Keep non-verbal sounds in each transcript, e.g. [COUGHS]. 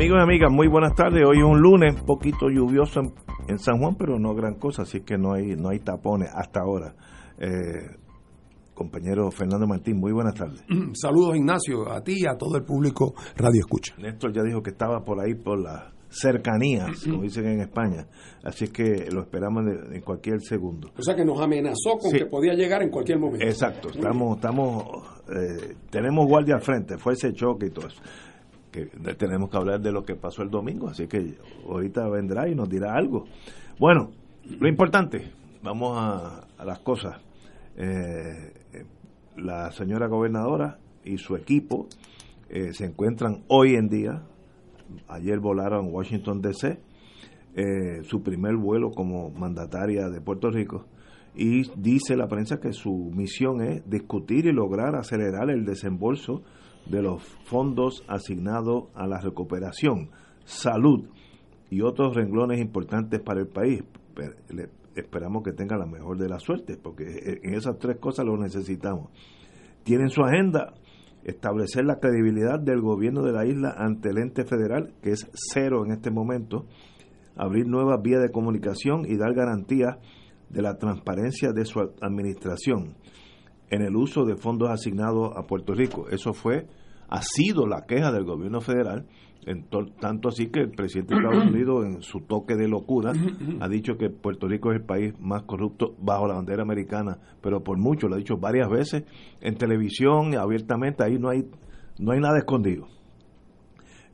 Amigos y amigas, muy buenas tardes. Hoy es un lunes, un poquito lluvioso en, San Juan, pero no gran cosa, así que no hay no hay tapones hasta ahora. Eh, compañero Fernando Martín, muy buenas tardes. [CLEARS THROAT] Saludos Ignacio, a ti y a todo el público Radio Escucha. Néstor ya dijo que estaba por ahí por las cercanías, [CLEARS THROAT] como dicen en España, así es que lo esperamos en cualquier segundo. O sea que nos amenazó con que podía llegar en cualquier momento. Exacto, estamos, estamos, eh, tenemos guardia al frente, fue ese choque y todo eso que tenemos que hablar de lo que pasó el domingo, así que ahorita vendrá y nos dirá algo. Bueno, lo importante, vamos a, las cosas. Eh, la señora gobernadora y su equipo eh, se encuentran hoy en día, ayer volaron a Washington DC, eh, su primer vuelo como mandataria de Puerto Rico, y dice la prensa que su misión es discutir y lograr acelerar el desembolso de los fondos asignados a la recuperación, salud y otros renglones importantes para el país. esperamos que tenga la mejor de la suerte, porque en esas tres cosas lo necesitamos. Tienen su agenda establecer la credibilidad del gobierno de la isla ante el ente federal, que es cero en este momento, abrir nuevas vías de comunicación y dar garantías de la transparencia de su administración en el uso de fondos asignados a Puerto Rico. Eso fue, ha sido la queja del gobierno federal, en tanto así que el presidente de Estados [CLEARS THROAT] Unidos, en su toque de locura, [CLEARS THROAT] ha dicho que Puerto Rico es el país más corrupto bajo la bandera americana, pero por mucho, lo ha dicho varias veces, en televisión, abiertamente, ahí no hay, no hay nada escondido.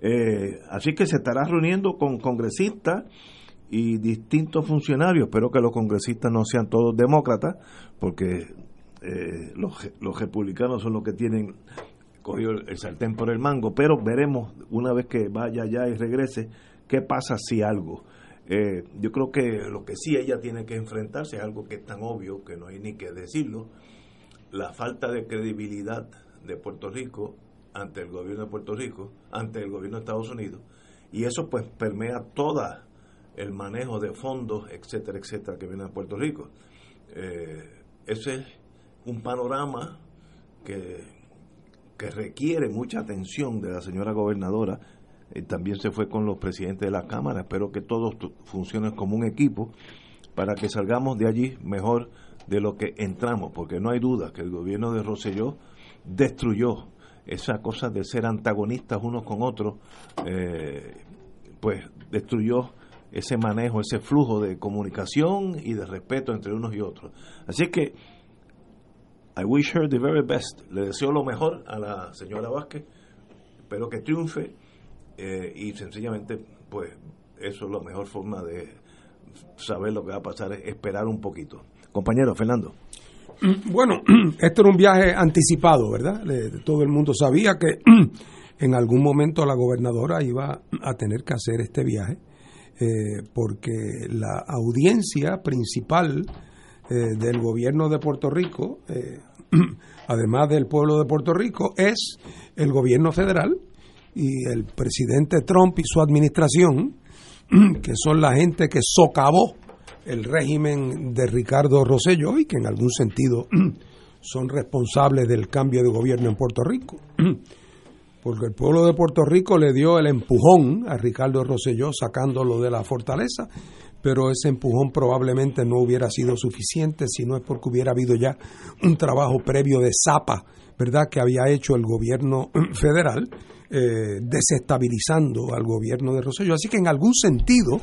Eh, así que se estará reuniendo con congresistas y distintos funcionarios. Espero que los congresistas no sean todos demócratas, porque eh, los, los, republicanos son los que tienen cogido el, sartén por el mango, pero veremos una vez que vaya allá y regrese qué pasa si algo. Eh, yo creo que lo que sí ella tiene que enfrentarse es algo que es tan obvio que no hay ni que decirlo, la falta de credibilidad de Puerto Rico ante el gobierno de Puerto Rico, ante el gobierno de Estados Unidos, y eso pues permea toda el manejo de fondos, etcétera, etcétera, que viene a Puerto Rico. Eh, ese un panorama que, que requiere mucha atención de la señora gobernadora. Eh, también se fue con los presidentes de la Cámara. Espero que todos funcionen como un equipo para que salgamos de allí mejor de lo que entramos, porque no hay duda que el gobierno de Rosselló destruyó esa cosa de ser antagonistas unos con otros, eh, pues destruyó ese manejo, ese flujo de comunicación y de respeto entre unos y otros. Así que I wish her the very best. Le deseo lo mejor a la señora Vázquez. Espero que triunfe. Eh, y sencillamente, pues, eso es la mejor forma de saber lo que va a pasar, es esperar un poquito. Compañero, Fernando. Bueno, [CLEARS THROAT] esto era un viaje anticipado, ¿verdad? todo el mundo sabía que [CLEARS THROAT] en algún momento la gobernadora iba a tener que hacer este viaje, eh, porque la audiencia principal eh, del gobierno de Puerto Rico, eh, [CLEARS THROAT] además del pueblo de Puerto Rico, es el gobierno federal y el presidente Trump y su administración, [CLEARS THROAT] que son la gente que socavó el régimen de Ricardo Rosselló y que en algún sentido [CLEARS THROAT] son responsables del cambio de gobierno en Puerto Rico. Porque el pueblo de Puerto Rico le dio el empujón a Ricardo Rosselló sacándolo de la fortaleza pero ese empujón probablemente no hubiera sido suficiente si no es porque hubiera habido ya un trabajo previo de zapa, ¿verdad?, que había hecho el gobierno [CLEARS THROAT] federal, eh, desestabilizando al gobierno de Rosselló. Así que en algún sentido,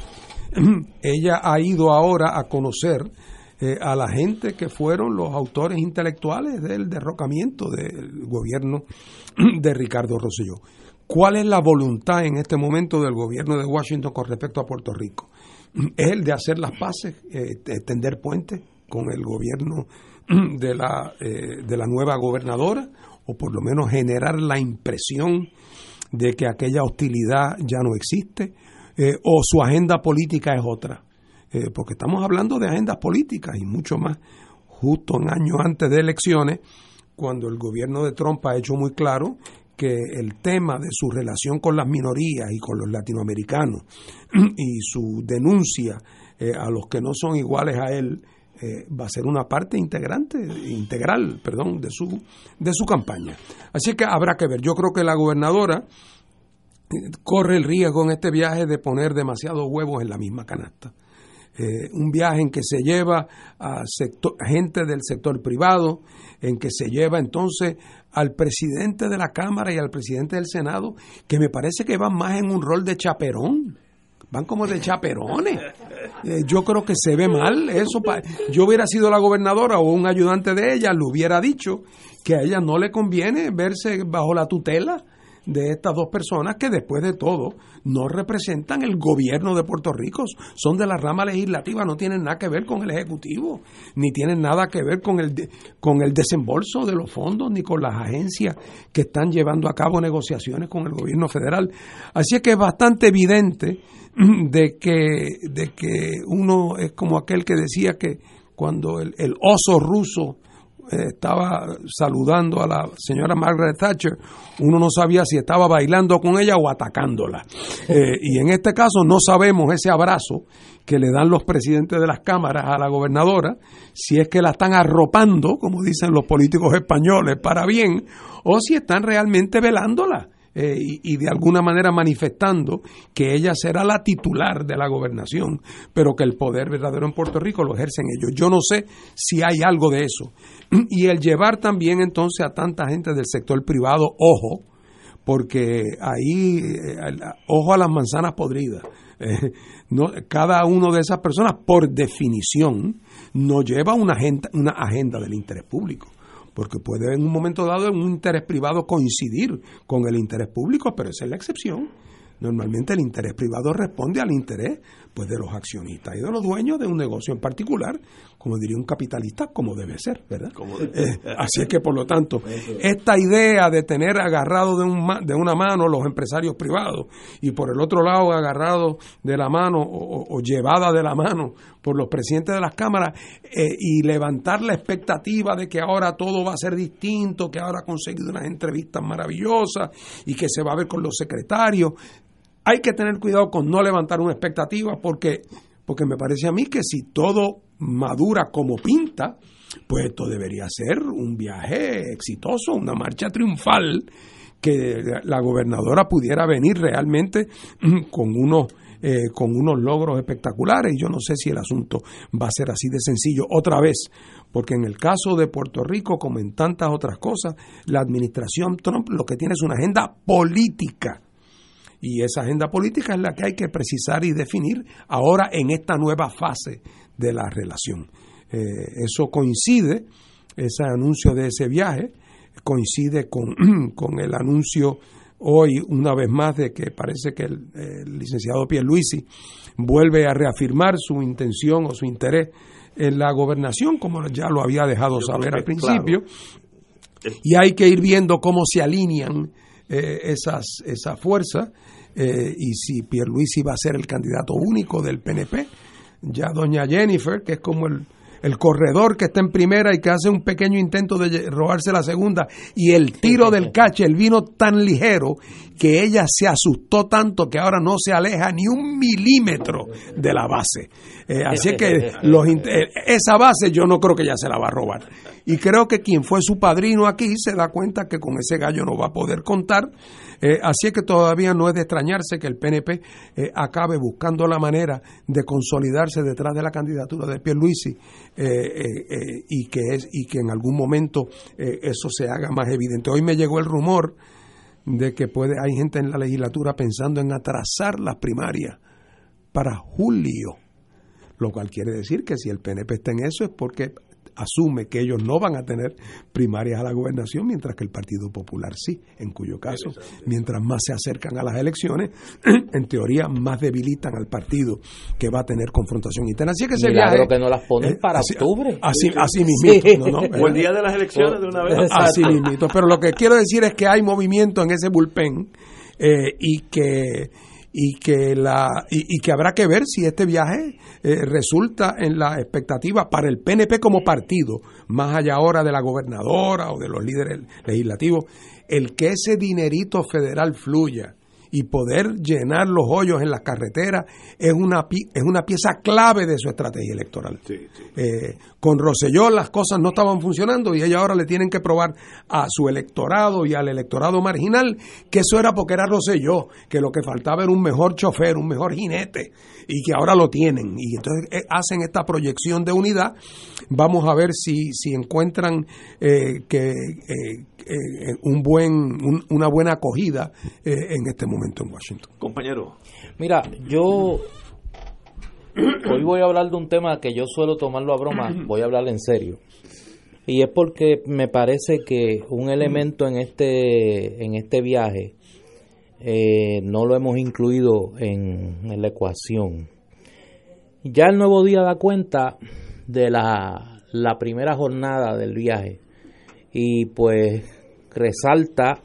[CLEARS THROAT] ella ha ido ahora a conocer eh, a la gente que fueron los autores intelectuales del derrocamiento del gobierno [CLEARS THROAT] de Ricardo Rosselló. ¿Cuál es la voluntad en este momento del gobierno de Washington con respecto a Puerto Rico? Es el de hacer las paces, eh, tender puentes con el gobierno [CLEARS THROAT] de la, eh, de la nueva gobernadora, o por lo menos generar la impresión de que aquella hostilidad ya no existe, eh, o su agenda política es otra. Eh, porque estamos hablando de agendas políticas y mucho más, justo un año antes de elecciones, cuando el gobierno de Trump ha hecho muy claro que el tema de su relación con las minorías y con los latinoamericanos [CLEARS THROAT] y su denuncia eh, a los que no son iguales a él eh, va a ser una parte integrante, integral, perdón, de su, de su campaña. Así que habrá que ver. Yo creo que la gobernadora eh, corre el riesgo en este viaje de poner demasiados huevos en la misma canasta. Un viaje en que se lleva a, gente del sector privado, en que se lleva entonces al presidente de la Cámara y al presidente del Senado, que me parece que van más en un rol de chaperón, van como de chaperones. Eh, yo creo que se ve mal eso. Yo hubiera sido la gobernadora o un ayudante de ella, le hubiera dicho que a ella no le conviene verse bajo la tutela de estas dos personas que después de todo no representan el gobierno de Puerto Rico, son de la rama legislativa, no tienen nada que ver con el Ejecutivo, ni tienen nada que ver con el, con el desembolso de los fondos, ni con las agencias que están llevando a cabo negociaciones con el gobierno federal. Así es que es bastante evidente [CLEARS THROAT] de que, de que uno es como aquel que decía que cuando el, el oso ruso estaba saludando a la señora Margaret Thatcher, uno no sabía si estaba bailando con ella o atacándola. Eh, y en este caso no sabemos ese abrazo que le dan los presidentes de las cámaras a la gobernadora, si es que la están arropando, como dicen los políticos españoles, para bien, o si están realmente velándola. Eh, y, de alguna manera manifestando que ella será la titular de la gobernación, pero que el poder verdadero en Puerto Rico lo ejercen ellos. Yo no sé si hay algo de eso. [CLEARS THROAT] Y el llevar también entonces a tanta gente del sector privado, ojo, porque ahí, eh, ojo a las manzanas podridas. [LAUGHS] Eh, cada una de esas personas, por definición, no lleva una agenda, una agenda del interés público porque puede en un momento dado en un interés privado coincidir con el interés público, pero esa es la excepción. Normalmente el interés privado responde al interés pues de los accionistas y de los dueños de un negocio en particular, como diría un capitalista, como debe ser, ¿verdad? Eh, así es que, por lo tanto, esta idea de tener agarrado de, un, de una mano los empresarios privados y por el otro lado agarrado de la mano o, llevada de la mano por los presidentes de las cámaras eh, y levantar la expectativa de que ahora todo va a ser distinto, que ahora ha conseguido unas entrevistas maravillosas y que se va a ver con los secretarios, hay que tener cuidado con no levantar una expectativa porque, porque me parece a mí que si todo madura como pinta, pues esto debería ser un viaje exitoso, una marcha triunfal, que la gobernadora pudiera venir realmente con unos, eh, con unos logros espectaculares. Y yo no sé si el asunto va a ser así de sencillo otra vez, porque en el caso de Puerto Rico, como en tantas otras cosas, la administración Trump lo que tiene es una agenda política y esa agenda política es la que hay que precisar y definir ahora en esta nueva fase de la relación. Eh, eso coincide, ese anuncio de ese viaje, coincide con, [CLEARS THROAT] con, el anuncio hoy, una vez más, de que parece que el, el licenciado Pierluisi vuelve a reafirmar su intención o su interés en la gobernación, como ya lo había dejado saber al principio. Y hay que ir viendo cómo se alinean eh, esas, esa fuerza eh, y si Pierluisi va a ser el candidato único del PNP, ya doña Jennifer, que es como el, el corredor que está en primera y que hace un pequeño intento de robarse la segunda, y el tiro del cache, el vino tan ligero que ella se asustó tanto que ahora no se aleja ni un milímetro de la base. Eh, así que [LAUGHS] los, esa base yo no creo que ella se la va a robar. Y creo que quien fue su padrino aquí se da cuenta que con ese gallo no va a poder contar. Eh, así es que todavía no es de extrañarse que el PNP eh, acabe buscando la manera de consolidarse detrás de la candidatura de Pierluisi eh, y, que es, y que en algún momento eso se haga más evidente. Hoy me llegó el rumor de que puede hay gente en la legislatura pensando en atrasar las primarias para julio, lo cual quiere decir que si el PNP está en eso es porque asume que ellos no van a tener primarias a la gobernación, mientras que el Partido Popular sí, en cuyo caso, mientras más se acercan a las elecciones, [CLEARS THROAT] en teoría más debilitan al partido que va a tener confrontación interna. Así que ese viaje, que no las ponen eh, para octubre. Así, así mismito, ¿no? O [LAUGHS] el día de las elecciones de una vez. Así mismito. Pero lo que quiero decir es que hay movimiento en ese bullpen eh, y que y que la y, que habrá que ver si este viaje eh, resulta en la expectativa para el PNP como partido, más allá ahora de la gobernadora o de los líderes legislativos, el que ese dinerito federal fluya y poder llenar los hoyos en las carreteras es una, es una pieza clave de su estrategia electoral. Eh, con Roselló las cosas no estaban funcionando y ella ahora le tienen que probar a su electorado y al electorado marginal que eso era porque era Roselló, que lo que faltaba era un mejor chofer, un mejor jinete y que ahora lo tienen. Y entonces eh, hacen esta proyección de unidad. Vamos a ver si, si encuentran eh, que eh, un buen, una buena acogida eh, en este momento en Washington. Compañero. Mira, yo hoy voy a hablar de un tema que yo suelo tomarlo a broma, [CLEARS THROAT] voy a hablar en serio. Y es porque me parece que un elemento en este, en este viaje eh, no lo hemos incluido en, en la ecuación. Ya el nuevo día da cuenta de la, la primera jornada del viaje y pues resalta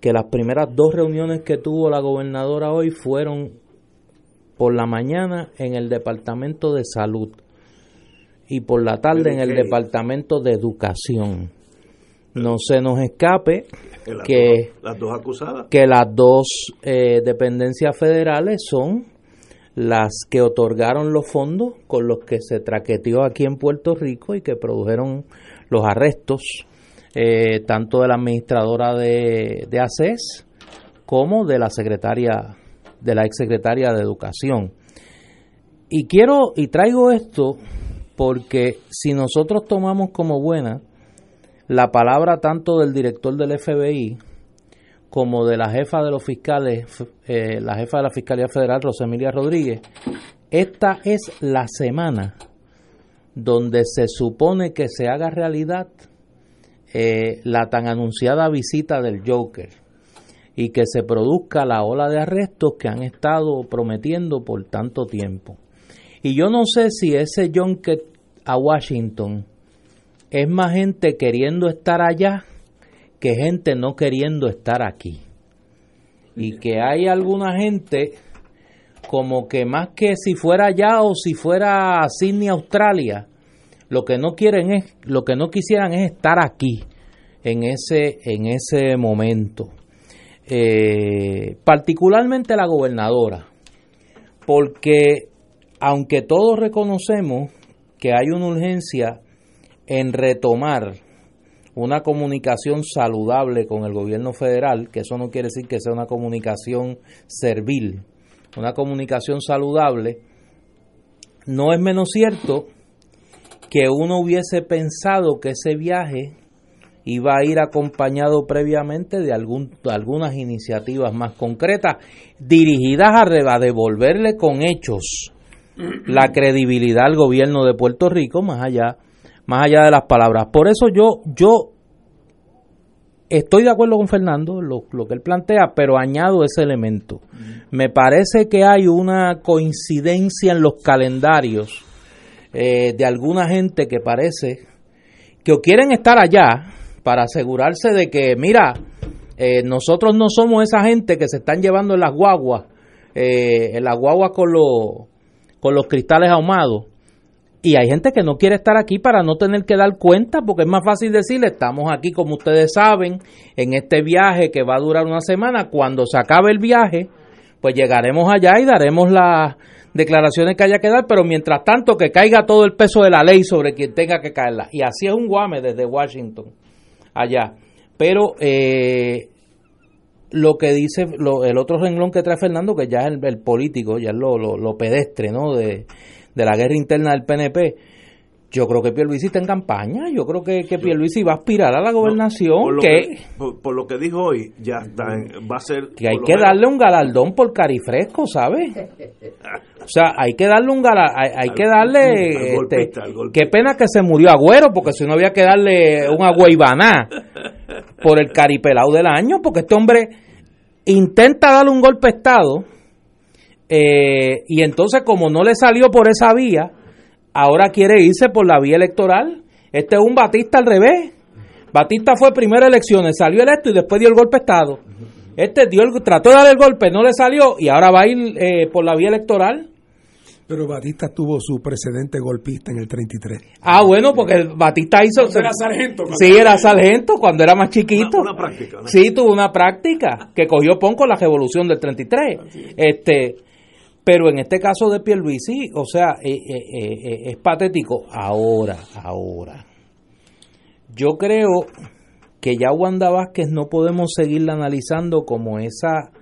que las primeras dos reuniones que tuvo la gobernadora hoy fueron por la mañana en el Departamento de Salud y por la tarde en el Departamento de Educación. No se nos escape que las dos acusadas que las dos eh, dependencias federales son las que otorgaron los fondos con los que se traqueteó aquí en Puerto Rico y que produjeron los arrestos eh, tanto de la administradora de, de ACES como de la secretaria, de la exsecretaria de Educación. Y quiero y traigo esto porque si nosotros tomamos como buena la palabra tanto del director del FBI como de la jefa de los fiscales, eh, la jefa de la Fiscalía Federal, Rosemilia Rodríguez, esta es la semana donde se supone que se haga realidad eh, la tan anunciada visita del Joker y que se produzca la ola de arrestos que han estado prometiendo por tanto tiempo. Y yo no sé si ese Junker a Washington es más gente queriendo estar allá que gente no queriendo estar aquí. Y que hay alguna gente como que más que si fuera allá o si fuera a Sydney, Australia, lo que no quieren es, lo que no quisieran es estar aquí en ese, en ese momento. Eh, particularmente la gobernadora, porque aunque todos reconocemos que hay una urgencia en retomar una comunicación saludable con el gobierno federal, que eso no quiere decir que sea una comunicación servil, una comunicación saludable, no es menos cierto que uno hubiese pensado que ese viaje iba a ir acompañado previamente de, algún, algunas iniciativas más concretas dirigidas a, devolverle con hechos la credibilidad al gobierno de Puerto Rico más allá más allá de las palabras. Por eso yo yo estoy de acuerdo con Fernando lo, lo que él plantea, pero añado ese elemento. Me parece que hay una coincidencia en los calendarios eh, de alguna gente que parece que quieren estar allá para asegurarse de que, mira, eh, nosotros no somos esa gente que se están llevando en las guaguas, eh, en las guaguas con, los con los cristales ahumados. Y hay gente que no quiere estar aquí para no tener que dar cuenta, porque es más fácil decirle, estamos aquí como ustedes saben, en este viaje que va a durar una semana, cuando se acabe el viaje, pues llegaremos allá y daremos las declaraciones que haya que dar, pero mientras tanto que caiga todo el peso de la ley sobre quien tenga que caerla. Y así es un guame desde Washington allá. Pero eh, lo que dice el otro renglón que trae Fernando, que ya es el, político, ya es lo, pedestre ¿no? De, de, la guerra interna del PNP, Yo creo que Pierluisi está en campaña, yo creo que, que Pierluisi va a aspirar a la gobernación, por, lo que, por, lo que dijo hoy, ya está, va a ser... que hay que darle un galardón por carifresco, ¿sabes? O sea, hay que darle un galardón, hay, que darle... este, qué pena que se murió Agüero, porque si no había que darle un agüeybaná por el caripelado del año, porque este hombre intenta darle un golpe de Estado, eh, y entonces como no le salió por esa vía, ahora quiere irse por la vía electoral. Este es un Batista al revés. Batista fue primero elecciones, salió electo y después dio el golpe de Estado. Este dio el, trató de dar el golpe, no le salió y ahora va a ir eh, por la vía electoral. Pero Batista tuvo su precedente golpista en el 33. Ah, bueno, porque Batista hizo... era sargento. Sí, era sargento cuando era más chiquito. Una, práctica. Sí, tuvo una práctica que cogió Pon con la revolución del 33. Este, pero en este caso de Pierluisi, o sea, eh, eh, eh, es patético. Ahora, ahora. Yo creo que ya Wanda Vázquez no podemos seguirla analizando como esa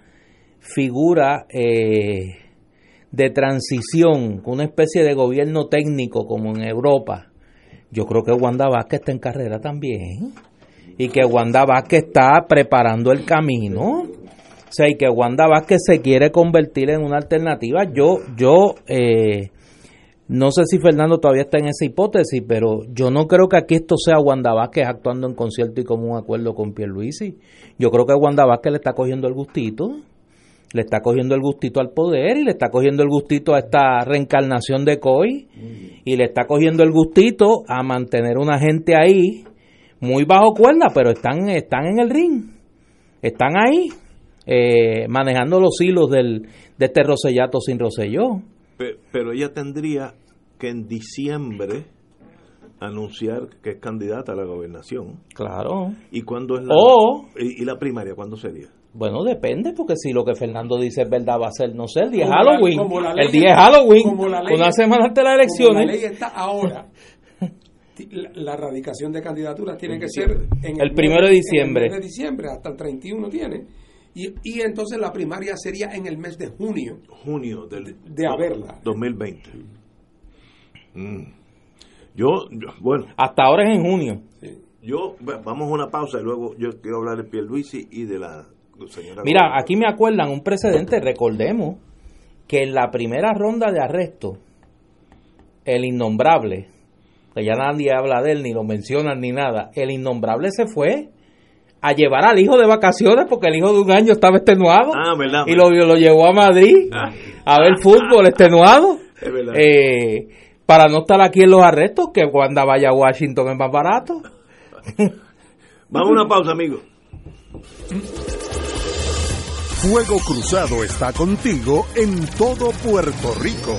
figura de transición, una especie de gobierno técnico como en Europa. Yo creo que Wanda Vázquez está en carrera también y que Wanda Vázquez está preparando el camino sea, y que Wanda Vázquez se quiere convertir en una alternativa. Yo, yo, eh, no sé si Fernando todavía está en esa hipótesis, pero yo no creo que aquí esto sea Wanda Vázquez actuando en concierto y como un acuerdo con Pierluisi. Yo creo que Wanda Vázquez le está cogiendo el gustito, le está cogiendo el gustito al poder y le está cogiendo el gustito a esta reencarnación de COI y le está cogiendo el gustito a mantener una gente ahí muy bajo cuerda, pero están, están en el ring, están ahí eh, manejando los hilos del, de este Rosellato sin Roselló. Pero, ella tendría que en diciembre anunciar que es candidata a la gobernación. Claro. ¿Y cuándo es la, y, la primaria? ¿Cuándo sería? Bueno, depende, porque si lo que Fernando dice es verdad, va a ser, no sé, el día de Halloween. el día de Halloween, una semana antes de las elecciones. la ley está ahora. [LAUGHS] La, radicación de candidaturas tiene que ser en el, primero de diciembre. de diciembre, hasta el 31 tiene. Y, y, entonces la primaria sería en el mes de junio. Junio del, de haberla. 2020. Mm. Yo, bueno. Hasta ahora es en junio. Yo, vamos a una pausa y luego yo quiero hablar de Pierluisi y de la señora. Mira, aquí me acuerdan un precedente, recordemos que en la primera ronda de arresto, el innombrable, que ya nadie habla de él, ni lo mencionan ni nada, el innombrable se fue a llevar al hijo de vacaciones porque el hijo de un año estaba extenuado ah, y lo, lo llevó a Madrid ah. a ver fútbol extenuado. [LAUGHS] Eh, para no estar aquí en los arrestos que cuando vaya a Washington es más barato. [LAUGHS] Vamos a una pausa amigos Fuego Cruzado está contigo en todo Puerto Rico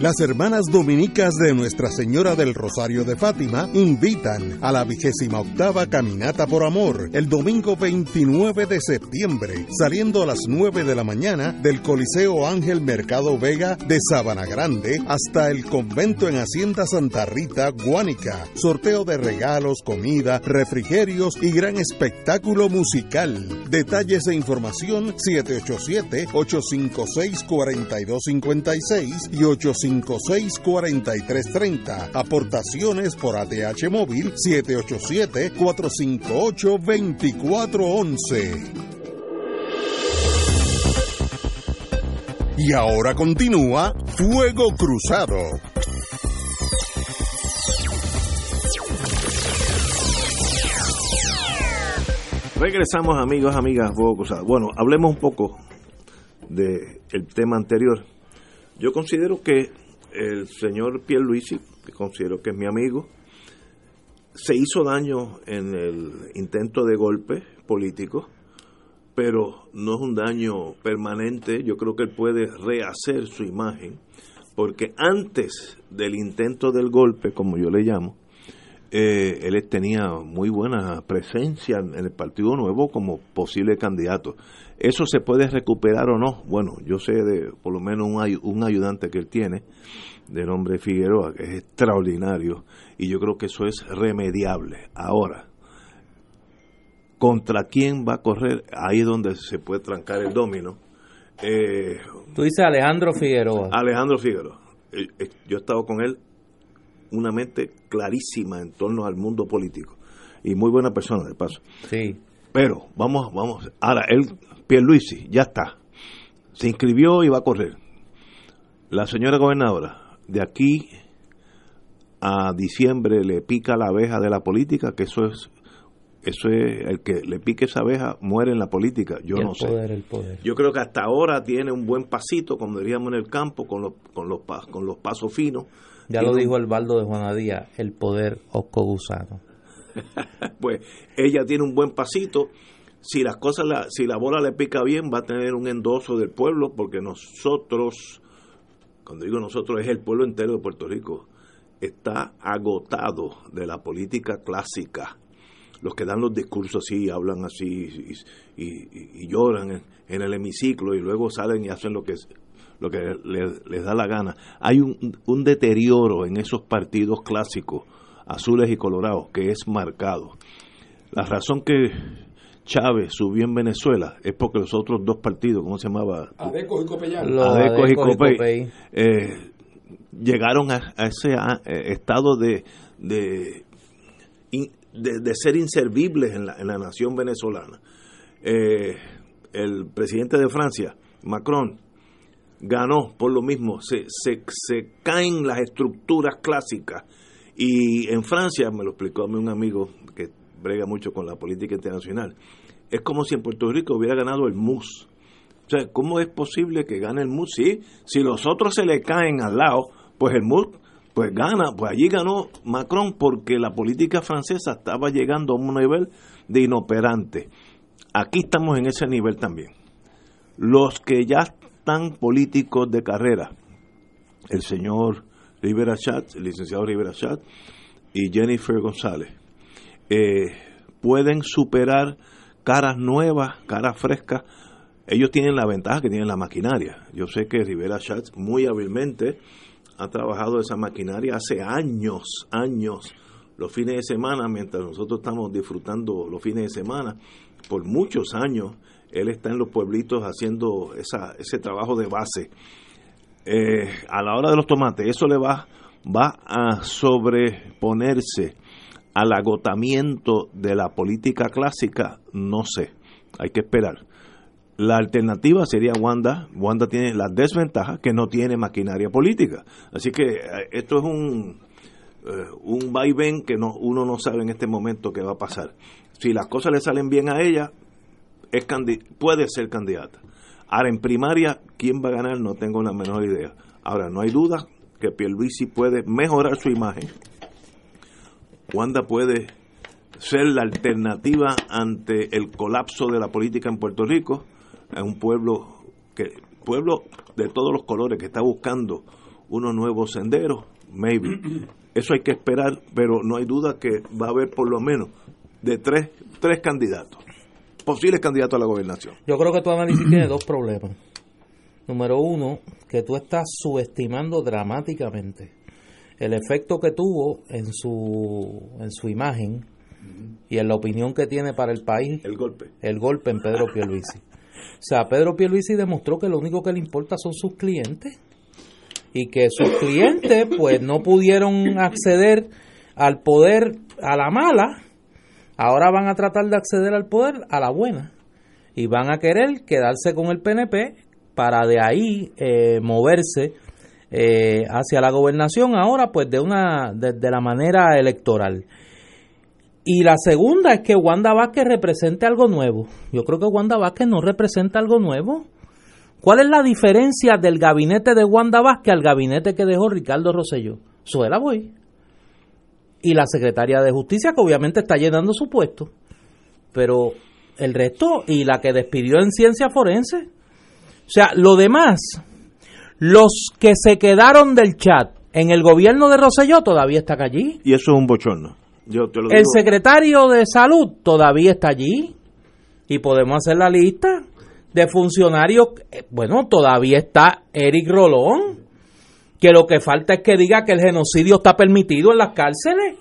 Las hermanas dominicas de Nuestra Señora del Rosario de Fátima invitan a la vigésima octava Caminata por Amor el domingo 29 de septiembre, saliendo a las 9 de la mañana del Coliseo Ángel Mercado Vega de Sabana Grande hasta el convento en Hacienda Santa Rita, Guánica. Sorteo de regalos, comida, refrigerios y gran espectáculo musical. Detalles e información 787-856-4256 y 856 564330 Aportaciones por ATH Móvil 787-458-2411. Y ahora continúa Fuego Cruzado. Regresamos amigos, amigas, Fuego Cruzado. Bueno, hablemos un poco del el tema anterior yo considero que el señor Pierluisi, que considero que es mi amigo, se hizo daño en el intento de golpe político, pero no es un daño permanente. Yo creo que él puede rehacer su imagen, porque antes del intento del golpe, como yo le llamo, eh, él tenía muy buena presencia en el Partido Nuevo como posible candidato. ¿Eso se puede recuperar o no? Bueno, yo sé de por lo menos un, un ayudante que él tiene, de nombre Figueroa, que es extraordinario, y yo creo que eso es remediable. Ahora, ¿contra quién va a correr? Ahí es donde se puede trancar el domino. Eh, Tú dices Alejandro Figueroa. Alejandro Figueroa. Eh, yo he estado con él una mente clarísima en torno al mundo político y muy buena persona de paso. Sí. Pero vamos, vamos, ahora él, Pierluisi, ya está. Se inscribió y va a correr. La señora gobernadora, de aquí a diciembre le pica la abeja de la política, que eso es eso es el que le pique esa abeja muere en la política yo no sé yo creo que hasta ahora tiene un buen pasito como diríamos en el campo con los con los con los pasos finos ya lo dijo el baldo de Juana Díaz, el poder oscogusano. [LAUGHS] pues ella tiene un buen pasito. Si las cosas, la, si la bola le pica bien, va a tener un endoso del pueblo, porque nosotros, cuando digo nosotros, es el pueblo entero de Puerto Rico, está agotado de la política clásica. Los que dan los discursos así, hablan así y, lloran en, el hemiciclo y luego salen y hacen lo que lo que les, da la gana. Hay un, un deterioro en esos partidos clásicos, azules y colorados, que es marcado. La razón que Chávez subió en Venezuela es porque los otros dos partidos, ¿cómo se llamaba? Adeco y Copeyán. y Copey. Eh, llegaron a, ese eh, estado de, de, de, ser inservibles en la, en la nación venezolana. Eh, el presidente de Francia, Macron, ganó por lo mismo, se, se, se caen las estructuras clásicas. Y en Francia, me lo explicó a mí un amigo que brega mucho con la política internacional, es como si en Puerto Rico hubiera ganado el MUS. O sea, ¿cómo es posible que gane el MUS? Sí, si los otros se le caen al lado, pues el MUS pues gana, pues allí ganó Macron porque la política francesa estaba llegando a un nivel de inoperante. Aquí estamos en ese nivel también. Los que ya tan políticos de carrera, el señor Rivera Chat, el licenciado Rivera Chat y Jennifer González, eh, pueden superar caras nuevas, caras frescas. Ellos tienen la ventaja que tienen la maquinaria. Yo sé que Rivera Chat muy hábilmente ha trabajado esa maquinaria hace años, años, los fines de semana, mientras nosotros estamos disfrutando los fines de semana, por muchos años él está en los pueblitos haciendo ese trabajo de base. Eh, a la hora de los tomates, eso le va, va a sobreponerse al agotamiento de la política clásica, no sé, hay que esperar. La alternativa sería Wanda. Wanda tiene la desventaja que no tiene maquinaria política. Así que eh, esto es un, eh, un vaivén que no, uno no sabe en este momento qué va a pasar. Si las cosas le salen bien a ella, es puede ser candidata. Ahora, en primaria, ¿quién va a ganar? No tengo la menor idea. Ahora, no hay duda que Pierluisi puede mejorar su imagen. Wanda puede ser la alternativa ante el colapso de la política en Puerto Rico. Es un pueblo que pueblo de todos los colores que está buscando unos nuevos senderos, maybe. [CLEARS THROAT] Eso hay que esperar, pero no hay duda que va a haber por lo menos de tres, tres candidatos, posibles candidatos a la gobernación. Yo creo que tu análisis tiene dos problemas. Número uno, que tú estás subestimando dramáticamente el efecto que tuvo en su, en su imagen y en la opinión que tiene para el país El golpe. el golpe en Pedro Pierluisi. O sea, Pedro Pierluisi demostró que lo único que le importa son sus clientes y que sus clientes pues no pudieron acceder al poder a la mala, ahora van a tratar de acceder al poder a la buena y van a querer quedarse con el PNP para de ahí eh, moverse eh, hacia la gobernación ahora pues de una de, la manera electoral. Y la segunda es que Wanda Vázquez represente algo nuevo. Yo creo que Wanda Vázquez no representa algo nuevo. ¿Cuál es la diferencia del gabinete de Wanda Vázquez al gabinete que dejó Ricardo Rosselló? Suela Boy. Y la secretaria de Justicia, que obviamente está llenando su puesto. Pero el resto, y la que despidió en ciencia forense. O sea, lo demás, los que se quedaron del chat en el gobierno de Rosselló todavía están allí. Y eso es un bochorno. Yo te lo El secretario de salud todavía está allí y podemos hacer la lista de funcionarios. eh, Bueno, todavía está Eric Rolón, que lo que falta es que diga que el genocidio está permitido en las cárceles.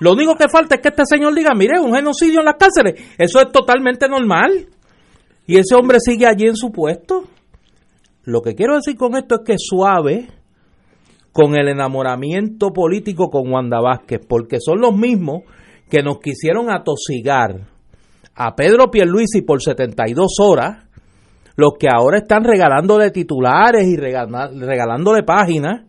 Lo único que falta es que este señor diga, mire, un genocidio en las cárceles, eso es totalmente normal. Y ese hombre sigue allí en su puesto. Lo que quiero decir con esto es que suave con el enamoramiento político con Wanda Vázquez, porque son los mismos que nos quisieron atosigar a Pedro Pierluisi por 72 horas, los que ahora están regalándole titulares y regalándole páginas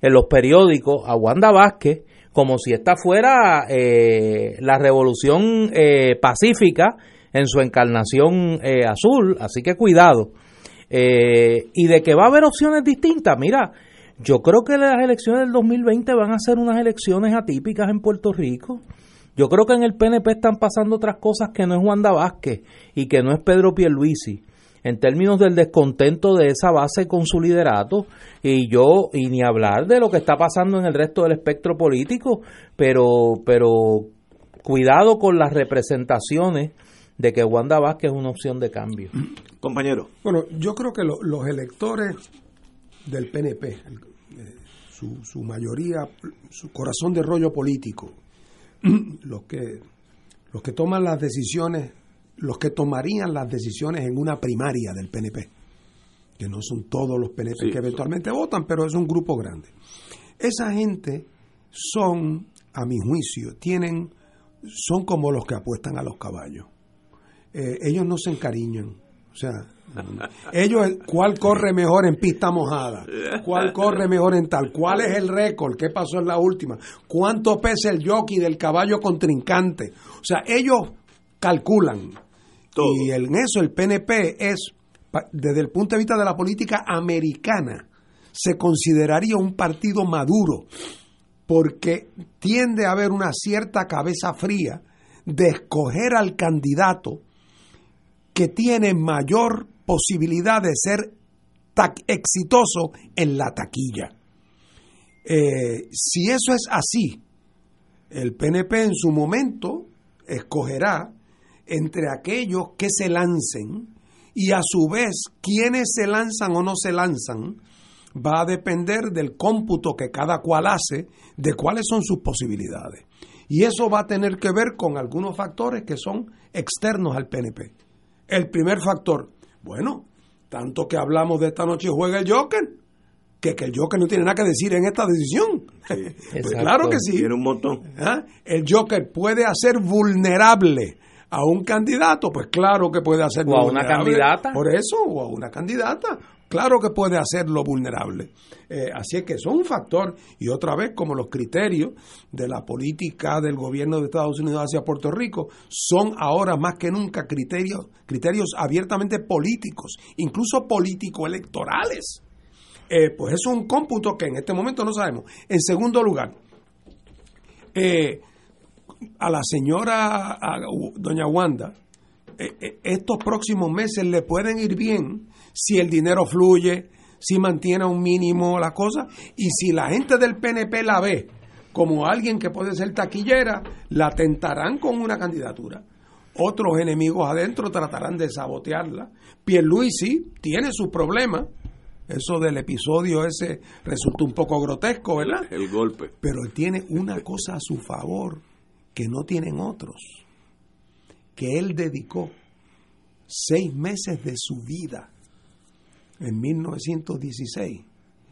en los periódicos a Wanda Vázquez, como si esta fuera eh, la revolución eh, pacífica en su encarnación eh, azul, así que cuidado. Eh, y de que va a haber opciones distintas, mira, yo creo que las elecciones del 2020 van a ser unas elecciones atípicas en Puerto Rico. Yo creo que en el PNP están pasando otras cosas que no es Wanda Vázquez y que no es Pedro Pierluisi en términos del descontento de esa base con su liderato y yo y ni hablar de lo que está pasando en el resto del espectro político, pero pero cuidado con las representaciones de que Wanda Vázquez es una opción de cambio. Compañero. Bueno, yo creo que lo- los electores del PNP, el- eh, su, su mayoría, su corazón de rollo político, [CLEARS THROAT] los que, los que toman las decisiones, los que tomarían las decisiones en una primaria del PNP, que no son todos los PNP Sí, que eventualmente votan, pero es un grupo grande. Esa gente son, a mi juicio, tienen, son como los que apuestan a los caballos. Eh, ellos no se encariñan. O sea, ellos, ¿cuál corre mejor en pista mojada? ¿Cuál corre mejor en tal? ¿Cuál es el récord? ¿Qué pasó en la última? ¿Cuánto pesa el jockey del caballo contrincante? O sea, ellos calculan. Todo. Y en eso el PNP es, desde el punto de vista de la política americana, se consideraría un partido maduro, porque tiende a haber una cierta cabeza fría de escoger al candidato que tiene mayor posibilidad de ser exitoso en la taquilla. Eh, si eso es así, el PNP en su momento escogerá entre aquellos que se lancen y a su vez quienes se lanzan o no se lanzan va a depender del cómputo que cada cual hace de cuáles son sus posibilidades. Y eso va a tener que ver con algunos factores que son externos al PNP. El primer factor, bueno, tanto que hablamos de esta noche juega el Joker, que, que el Joker no tiene nada que decir en esta decisión. [LAUGHS] Pues claro que sí. Tiene un montón. ¿Ah? El Joker puede hacer vulnerable a un candidato, pues claro que puede hacerlo O a una candidata. Por eso, o a una candidata. Claro que puede hacerlo vulnerable. Eh, así es que son un factor, y otra vez, como los criterios de la política del gobierno de Estados Unidos hacia Puerto Rico, son ahora más que nunca criterios, criterios abiertamente políticos, incluso político-electorales. Eh, pues es un cómputo que en este momento no sabemos. En segundo lugar, eh, a la señora doña Wanda, estos próximos meses le pueden ir bien si el dinero fluye, si mantiene un mínimo las cosas y si la gente del PNP la ve como alguien que puede ser taquillera, la tentarán con una candidatura. Otros enemigos adentro tratarán de sabotearla. Pierluisi tiene sus problemas. Eso del episodio ese resulta un poco grotesco, ¿verdad? El golpe. Pero él tiene una cosa a su favor que no tienen otros. Que él dedicó seis meses de su vida en 1916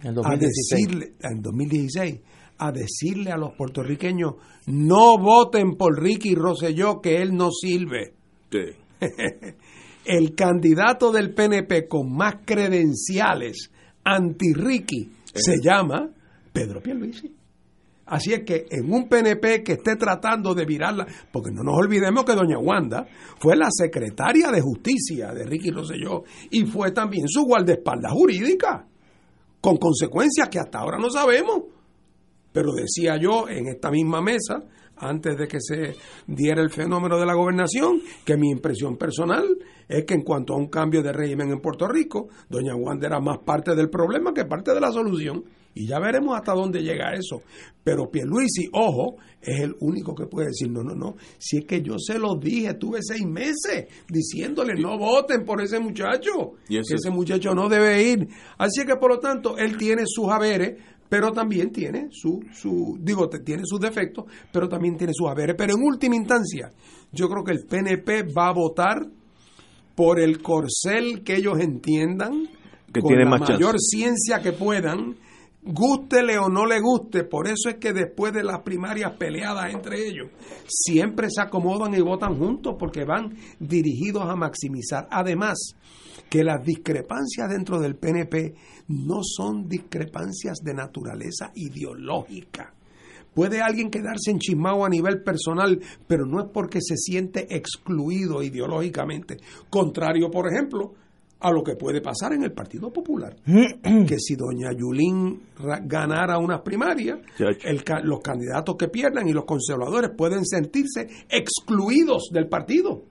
En a 2016. decirle, en 2016, a decirle a los puertorriqueños, no voten por Ricky Rosselló, que él no sirve. [LAUGHS] El candidato del PNP con más credenciales anti-Ricky se llama Pedro Pierluisi. Así es que en un PNP que esté tratando de virarla, porque no nos olvidemos que doña Wanda fue la secretaria de justicia de Ricky Rosselló y fue también su guardaespaldas jurídica, con consecuencias que hasta ahora no sabemos. Pero decía yo en esta misma mesa, antes de que se diera el fenómeno de la gobernación, que mi impresión personal es que en cuanto a un cambio de régimen en Puerto Rico, doña Wanda era más parte del problema que parte de la solución. Y ya veremos hasta dónde llega eso. Pero Pierluisi, ojo, es el único que puede decir, no, no, no, si es que yo se lo dije, tuve seis meses diciéndole, no voten por ese muchacho, Y eso que es- ese muchacho no debe ir. Así que, por lo tanto, él tiene sus haberes, pero también tiene su, su digo, tiene sus defectos, pero también tiene sus haberes. Pero en última instancia, yo creo que el PNP va a votar por el corcel que ellos entiendan, Que con tiene la más chance. mayor ciencia que puedan, gústele o no le guste. Por eso es que después de las primarias peleadas entre ellos, siempre se acomodan y votan juntos porque van dirigidos a maximizar. Además, que las discrepancias dentro del PNP no son discrepancias de naturaleza ideológica. Puede alguien quedarse enchismado a nivel personal, pero no es porque se siente excluido ideológicamente. Contrario, por ejemplo, a lo que puede pasar en el Partido Popular. [CLEARS THROAT] que si doña Yulín ra- ganara unas primarias, el los candidatos que pierdan y los conservadores pueden sentirse excluidos del partido.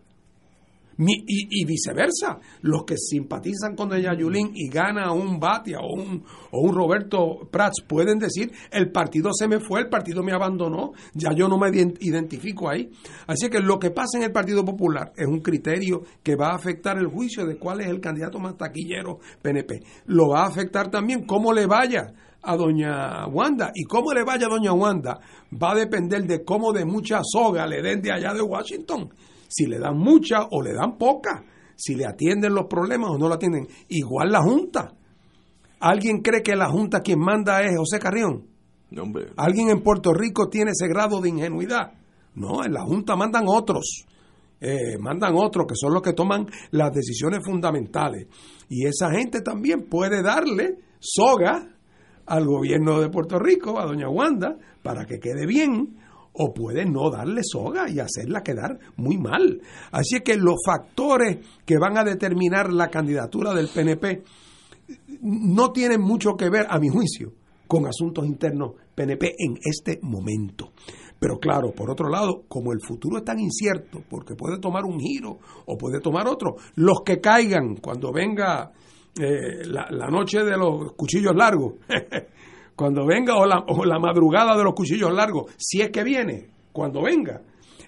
Y, y viceversa, los que simpatizan con doña Yulín y gana un Batia o un, o un Roberto Prats pueden decir, el partido se me fue, el partido me abandonó, ya yo no me ident- identifico ahí. Así que lo que pasa en el Partido Popular es un criterio que va a afectar el juicio de cuál es el candidato más taquillero PNP. Lo va a afectar también cómo le vaya a doña Wanda y cómo le vaya a doña Wanda va a depender de cómo de mucha soga le den de allá de Washington si le dan mucha o le dan poca, si le atienden los problemas o no lo atienden. Igual la Junta. ¿Alguien cree que la Junta quien manda es José Carrión? No, hombre. ¿Alguien en Puerto Rico tiene ese grado de ingenuidad? No, en la Junta mandan otros. Eh, mandan otros que son los que toman las decisiones fundamentales. Y esa gente también puede darle soga al gobierno de Puerto Rico, a doña Wanda, para que quede bien, o puede no darle soga y hacerla quedar muy mal. Así es que los factores que van a determinar la candidatura del PNP no tienen mucho que ver, a mi juicio, con asuntos internos PNP en este momento. Pero claro, por otro lado, como el futuro es tan incierto, porque puede tomar un giro o puede tomar otro, los que caigan cuando venga eh, la, la noche de los cuchillos largos, [LAUGHS] cuando venga o la, o la madrugada de los cuchillos largos, si es que viene, cuando venga,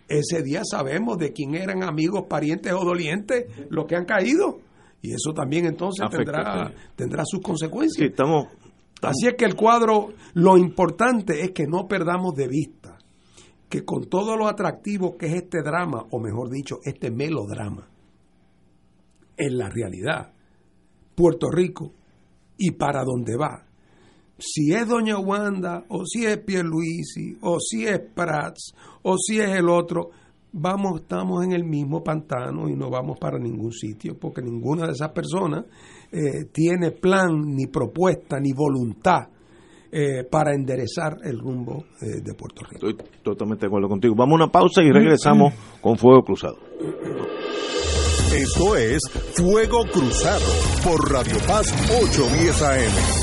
ese día sabemos de quién eran amigos, parientes o dolientes los que han caído. Y eso también entonces Afecta, tendrá, sí. tendrá sus Sí, consecuencias. estamos. Así es que el cuadro, lo importante es que no perdamos de vista que con todo lo atractivo que es este drama, o mejor dicho, este melodrama, en la realidad, Puerto Rico y para dónde va, si es Doña Wanda, o si es Pierluisi, o si es Prats, o si es el otro, vamos, estamos en el mismo pantano y no vamos para ningún sitio, porque ninguna de esas personas eh, tiene plan, ni propuesta, ni voluntad eh, para enderezar el rumbo eh, de Puerto Rico. Estoy totalmente de acuerdo contigo. Vamos a una pausa y regresamos con Fuego Cruzado. Esto es Fuego Cruzado por Radio Paz 810 AM.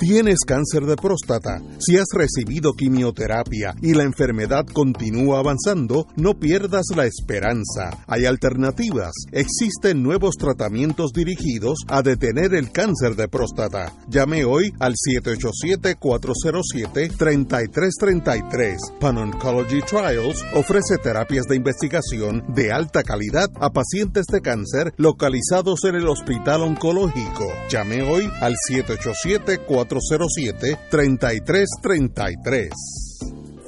¿Tienes cáncer de próstata? Si has recibido quimioterapia y la enfermedad continúa avanzando, no pierdas la esperanza. Hay alternativas. Existen nuevos tratamientos dirigidos a detener el cáncer de próstata. Llame hoy al 787-407-3333. Pan Oncology Trials ofrece terapias de investigación de alta calidad a pacientes de cáncer localizados en el Hospital Oncológico. Llame hoy al 787 407 407-3333.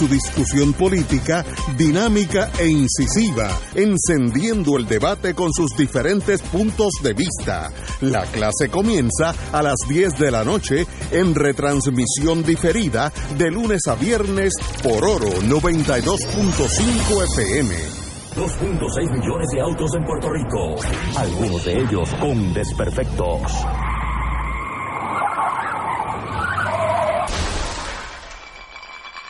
su discusión política dinámica e incisiva, encendiendo el debate con sus diferentes puntos de vista. La clase comienza a las 10 de la noche en retransmisión diferida de lunes a viernes por Oro 92.5 FM. 2.6 millones de autos en Puerto Rico, algunos de ellos con desperfectos.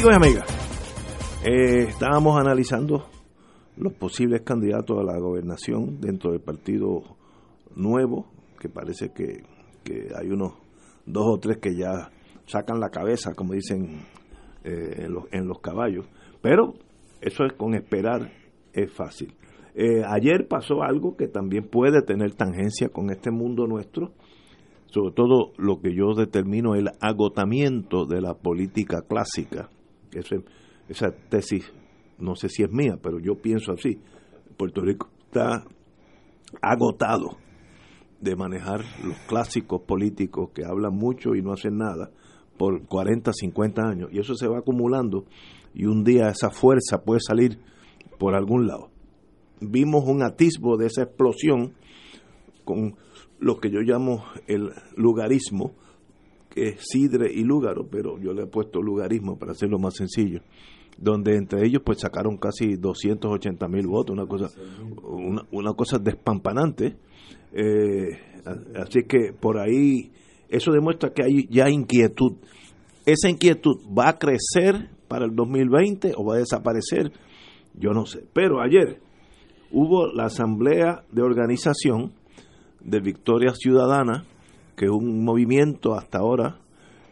Amigos y amigas, eh, estábamos analizando los posibles candidatos a la gobernación dentro del partido nuevo, que parece que, hay unos dos o tres que ya sacan la cabeza, como dicen eh, en, los, en los caballos, pero eso es con esperar, es fácil. Eh, ayer pasó algo que también puede tener tangencia con este mundo nuestro, sobre todo lo que yo determino el agotamiento de la política clásica. Esa tesis, no sé si es mía, pero yo pienso así. Puerto Rico está agotado de manejar los clásicos políticos que hablan mucho y no hacen nada por 40, 50 años. Y eso se va acumulando y un día esa fuerza puede salir por algún lado. Vimos un atisbo de esa explosión con lo que yo llamo el lugarismo, es Sidre y Lúgaro, pero yo le he puesto lugarismo para hacerlo más sencillo, donde entre ellos pues sacaron casi 280 mil votos, una cosa, una cosa despampanante. Eh, así que por ahí eso demuestra que hay ya inquietud. Esa inquietud va a crecer para el 2020 o va a desaparecer, yo no sé. Pero ayer hubo la asamblea de organización de Victoria Ciudadana, que es un movimiento hasta ahora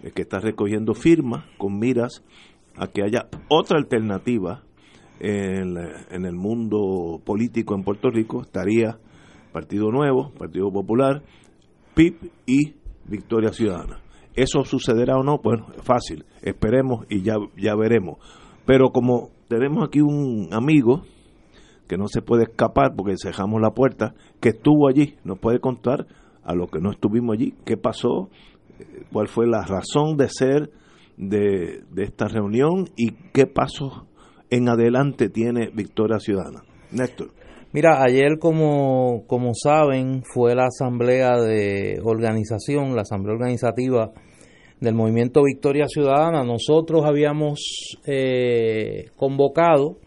eh, que está recogiendo firmas con miras a que haya otra alternativa en, el mundo político en Puerto Rico. Estaría Partido Nuevo, Partido Popular, PIB y Victoria Ciudadana. ¿Eso sucederá o no? Bueno, fácil. Esperemos y ya, ya veremos. Pero como tenemos aquí un amigo que no se puede escapar porque dejamos la puerta, que estuvo allí, nos puede contar a los que no estuvimos allí, qué pasó, cuál fue la razón de ser de, de esta reunión y qué pasos en adelante tiene Victoria Ciudadana. Néstor. Mira, ayer como, como saben fue la asamblea de organización, la asamblea organizativa del movimiento Victoria Ciudadana. Nosotros habíamos eh, convocado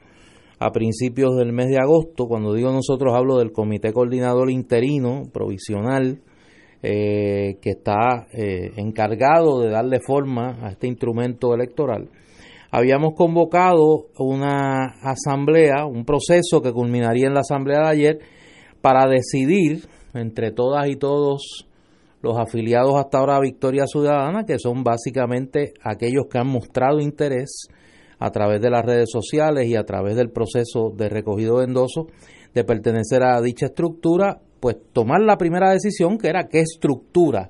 a principios del mes de agosto, cuando digo nosotros hablo del Comité Coordinador Interino Provisional, eh, que está eh, encargado de darle forma a este instrumento electoral. Habíamos convocado una asamblea, un proceso que culminaría en la asamblea de ayer para decidir entre todas y todos los afiliados hasta ahora a Victoria Ciudadana, que son básicamente aquellos que han mostrado interés a través de las redes sociales y a través del proceso de recogido de de pertenecer a dicha estructura, pues tomar la primera decisión que era qué estructura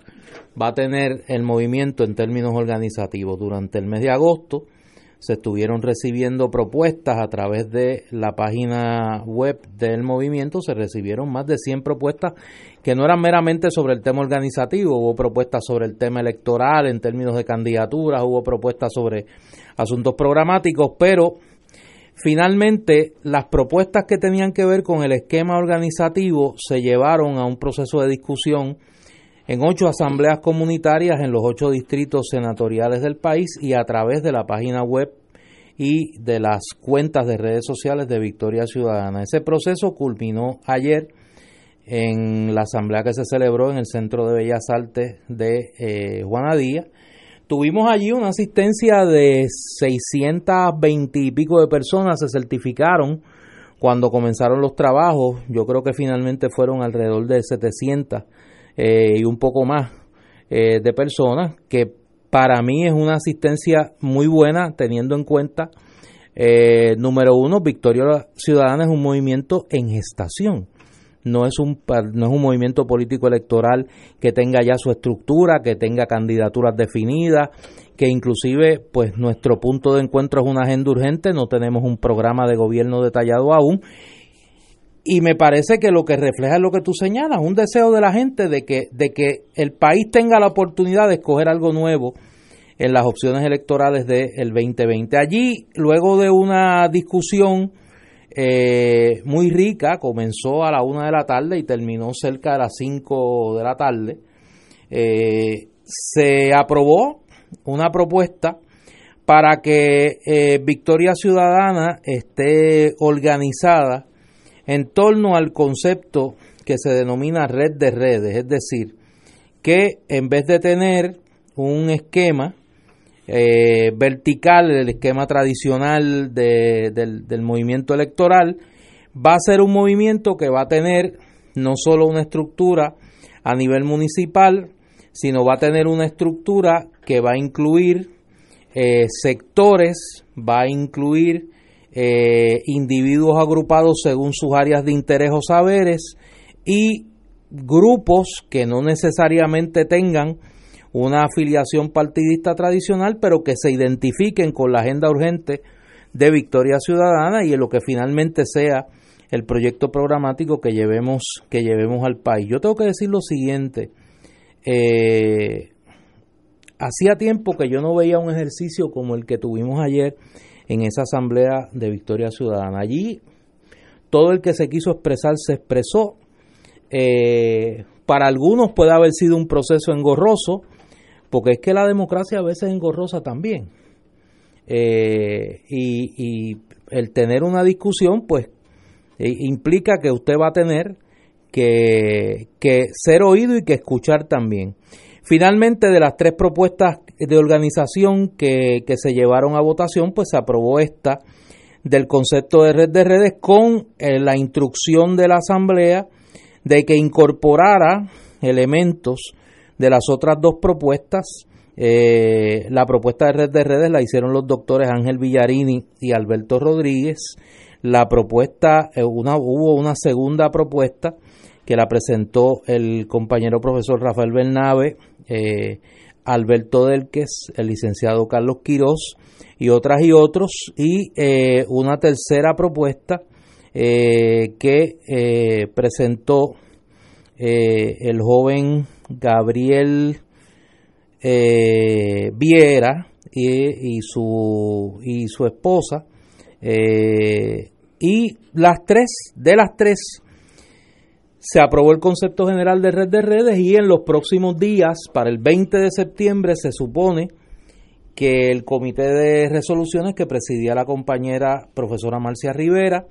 va a tener el movimiento en términos organizativos. Durante el mes de agosto se estuvieron recibiendo propuestas a través de la página web del movimiento, se recibieron más de 100 propuestas que no eran meramente sobre el tema organizativo, hubo propuestas sobre el tema electoral en términos de candidaturas, hubo propuestas sobre asuntos programáticos, pero finalmente las propuestas que tenían que ver con el esquema organizativo se llevaron a un proceso de discusión en ocho asambleas comunitarias en los ocho distritos senatoriales del país y a través de la página web y de las cuentas de redes sociales de Victoria Ciudadana. Ese proceso culminó ayer en la asamblea que se celebró en el Centro de Bellas Artes de eh, Juanadía. Tuvimos allí una asistencia de 620 y pico de personas, se certificaron cuando comenzaron los trabajos. Yo creo que finalmente fueron alrededor de 700 eh, y un poco más eh, de personas, que para mí es una asistencia muy buena teniendo en cuenta, eh, número uno, Victoria Ciudadana es un movimiento en gestación. No es, un, no es un movimiento político electoral que tenga ya su estructura, que tenga candidaturas definidas, que inclusive pues nuestro punto de encuentro es una agenda urgente, no tenemos un programa de gobierno detallado aún y me parece que lo que refleja es lo que tú señalas, un deseo de la gente de que, de que el país tenga la oportunidad de escoger algo nuevo en las opciones electorales del 2020. Allí, luego de una discusión eh, muy rica, comenzó a la una de la tarde y terminó cerca de las 5 de la tarde, eh, se aprobó una propuesta para que eh, Victoria Ciudadana esté organizada en torno al concepto que se denomina red de redes, es decir, que en vez de tener un esquema eh, vertical, el esquema tradicional del, del movimiento electoral, va a ser un movimiento que va a tener no solo una estructura a nivel municipal, sino va a tener una estructura que va a incluir eh, sectores, va a incluir eh, individuos agrupados según sus áreas de interés o saberes y grupos que no necesariamente tengan una afiliación partidista tradicional, pero que se identifiquen con la agenda urgente de Victoria Ciudadana y en lo que finalmente sea el proyecto programático que llevemos, que llevemos al país. Yo tengo que decir lo siguiente, eh, hacía tiempo que yo no veía un ejercicio como el que tuvimos ayer en esa asamblea de Victoria Ciudadana. Allí todo el que se quiso expresar se expresó. Eh, para algunos puede haber sido un proceso engorroso, porque es que la democracia a veces es engorrosa también. Eh, y, el tener una discusión, pues, eh, implica que usted va a tener que, que ser oído y que escuchar también. Finalmente, de las tres propuestas de organización que, se llevaron a votación, pues se aprobó esta del concepto de red de redes con eh, la instrucción de la Asamblea de que incorporara elementos de las otras dos propuestas. Eh, la propuesta de red de redes la hicieron los doctores Ángel Villarini y Alberto Rodríguez. La propuesta, eh, una, hubo una segunda propuesta que la presentó el compañero profesor Rafael Bernabe, eh, Alberto Delques, el licenciado Carlos Quirós y otras y otros, y una tercera propuesta que presentó el joven Gabriel Viera y, su, y su esposa, y las tres, de las tres, se aprobó el concepto general de red de redes y en los próximos días, para el 20 de septiembre, se supone que el comité de resoluciones que presidía la compañera profesora Marcia Rivera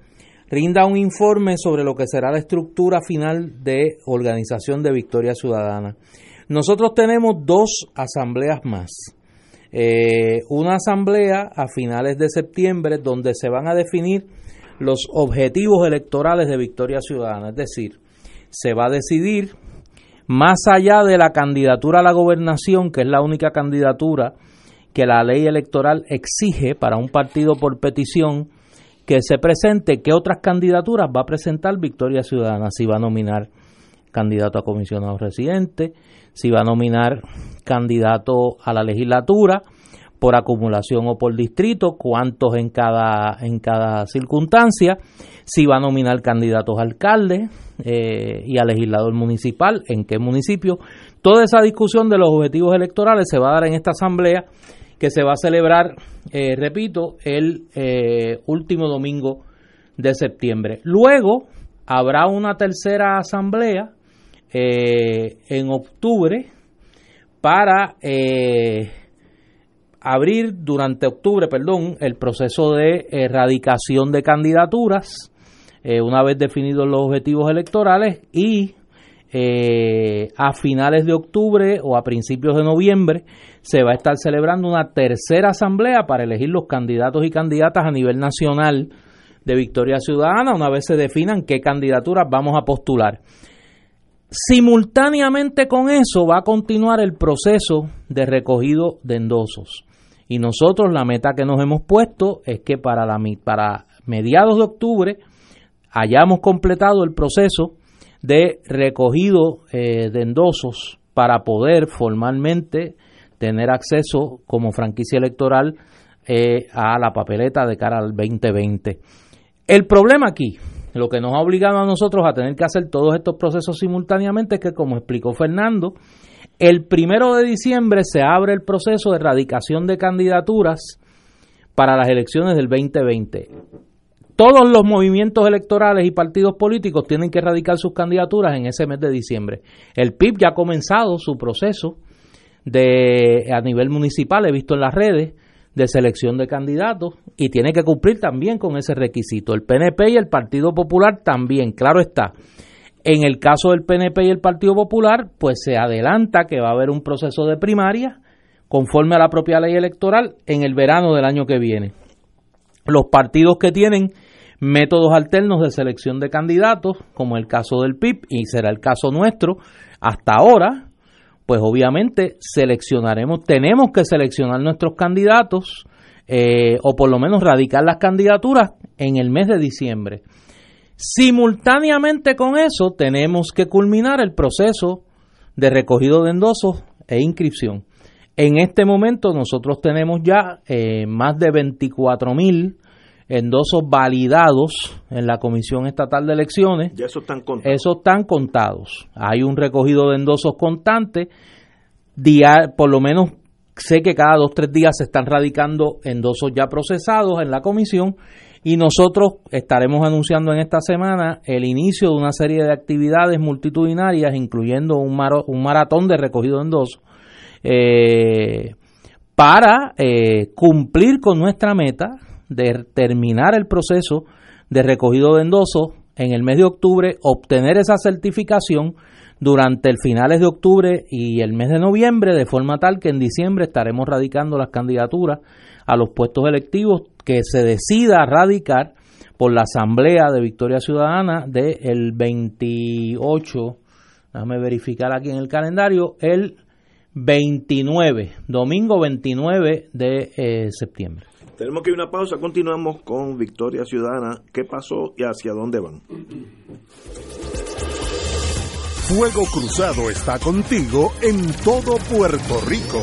rinda un informe sobre lo que será la estructura final de organización de Victoria Ciudadana. Nosotros tenemos dos asambleas más. Eh, una asamblea a finales de septiembre donde se van a definir los objetivos electorales de Victoria Ciudadana, es decir, se va a decidir más allá de la candidatura a la gobernación, que es la única candidatura que la ley electoral exige para un partido por petición que se presente, qué otras candidaturas va a presentar Victoria Ciudadana, si va a nominar candidato a comisionado residente, si va a nominar candidato a la legislatura por acumulación o por distrito, cuántos en cada, en cada circunstancia, si va a nominar candidatos a alcalde eh, y a legislador municipal, en qué municipio. Toda esa discusión de los objetivos electorales se va a dar en esta asamblea que se va a celebrar, eh, repito, el eh, último domingo de septiembre. Luego habrá una tercera asamblea eh, en octubre para abrir durante octubre, perdón, el proceso de erradicación de candidaturas, una vez definidos los objetivos electorales y a finales de octubre o a principios de noviembre se va a estar celebrando una tercera asamblea para elegir los candidatos y candidatas a nivel nacional de Victoria Ciudadana, una vez se definan qué candidaturas vamos a postular. Simultáneamente con eso va a continuar el proceso de recogido de endosos. Y nosotros la meta que nos hemos puesto es que para, la, para mediados de octubre hayamos completado el proceso de recogido eh, de endosos para poder formalmente tener acceso como franquicia electoral eh, a la papeleta de cara al 2020. El problema aquí, lo que nos ha obligado a nosotros a tener que hacer todos estos procesos simultáneamente es que, como explicó Fernando, el primero de diciembre se abre el proceso de erradicación de candidaturas para las elecciones del 2020. Todos los movimientos electorales y partidos políticos tienen que erradicar sus candidaturas en ese mes de diciembre. El PIB ya ha comenzado su proceso de a nivel municipal, he visto en las redes, de selección de candidatos y tiene que cumplir también con ese requisito. El PNP y el Partido Popular también, claro está. En el caso del PNP y el Partido Popular, pues se adelanta que va a haber un proceso de primaria conforme a la propia ley electoral en el verano del año que viene. Los partidos que tienen métodos alternos de selección de candidatos, como el caso del PIB y será el caso nuestro, hasta ahora, pues obviamente seleccionaremos, tenemos que seleccionar nuestros candidatos eh, o por lo menos radicar las candidaturas en el mes de diciembre. Simultáneamente con eso tenemos que culminar el proceso de recogido de endosos e inscripción. En este momento nosotros tenemos ya eh, más de 24 mil endosos validados en la Comisión Estatal de Elecciones. Ya esos están contados. Esos están contados. Hay un recogido de endosos constante. por lo menos sé que cada dos o tres días se están radicando endosos ya procesados en la comisión y nosotros estaremos anunciando en esta semana el inicio de una serie de actividades multitudinarias, incluyendo un, un maratón de recogido de endosos, eh, para eh, cumplir con nuestra meta de terminar el proceso de recogido de endosos en el mes de octubre, obtener esa certificación durante el finales de octubre y el mes de noviembre, de forma tal que en diciembre estaremos radicando las candidaturas a los puestos electivos que se decida radicar por la Asamblea de Victoria Ciudadana del 28, déjame verificar aquí en el calendario, el 29, domingo 29 de eh, septiembre. Tenemos que ir a una pausa, continuamos con Victoria Ciudadana, qué pasó y hacia dónde van. Fuego Cruzado está contigo en todo Puerto Rico.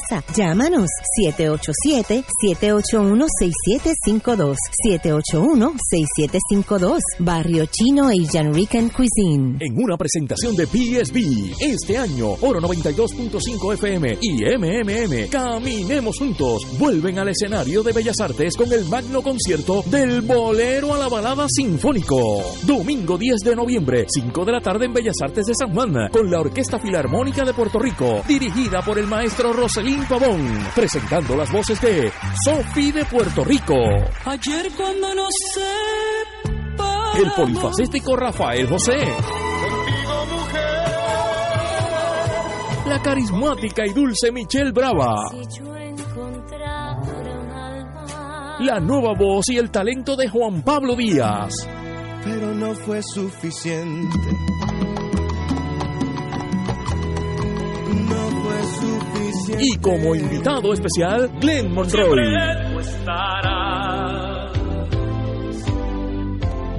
Llámanos 787-781-6752. 781-6752. Barrio Chino Asian Rican Cuisine. En una presentación de PSB, este año, Oro 92.5 FM y MMM, Caminemos Juntos, vuelven al escenario de Bellas Artes con el magno concierto del Bolero a la Balada Sinfónico. Domingo 10 de noviembre, 5 de la tarde en Bellas Artes de San Juan, con la Orquesta Filarmónica de Puerto Rico, dirigida por el maestro Pavón, presentando las voces de Sofi de Puerto Rico. Ayer cuando no sé el polifacético Rafael José. La carismática y dulce Michelle Brava. La nueva voz y el talento de Juan Pablo Díaz. Pero no fue suficiente. No fue suficiente. Y como invitado especial, Glenn Monroy.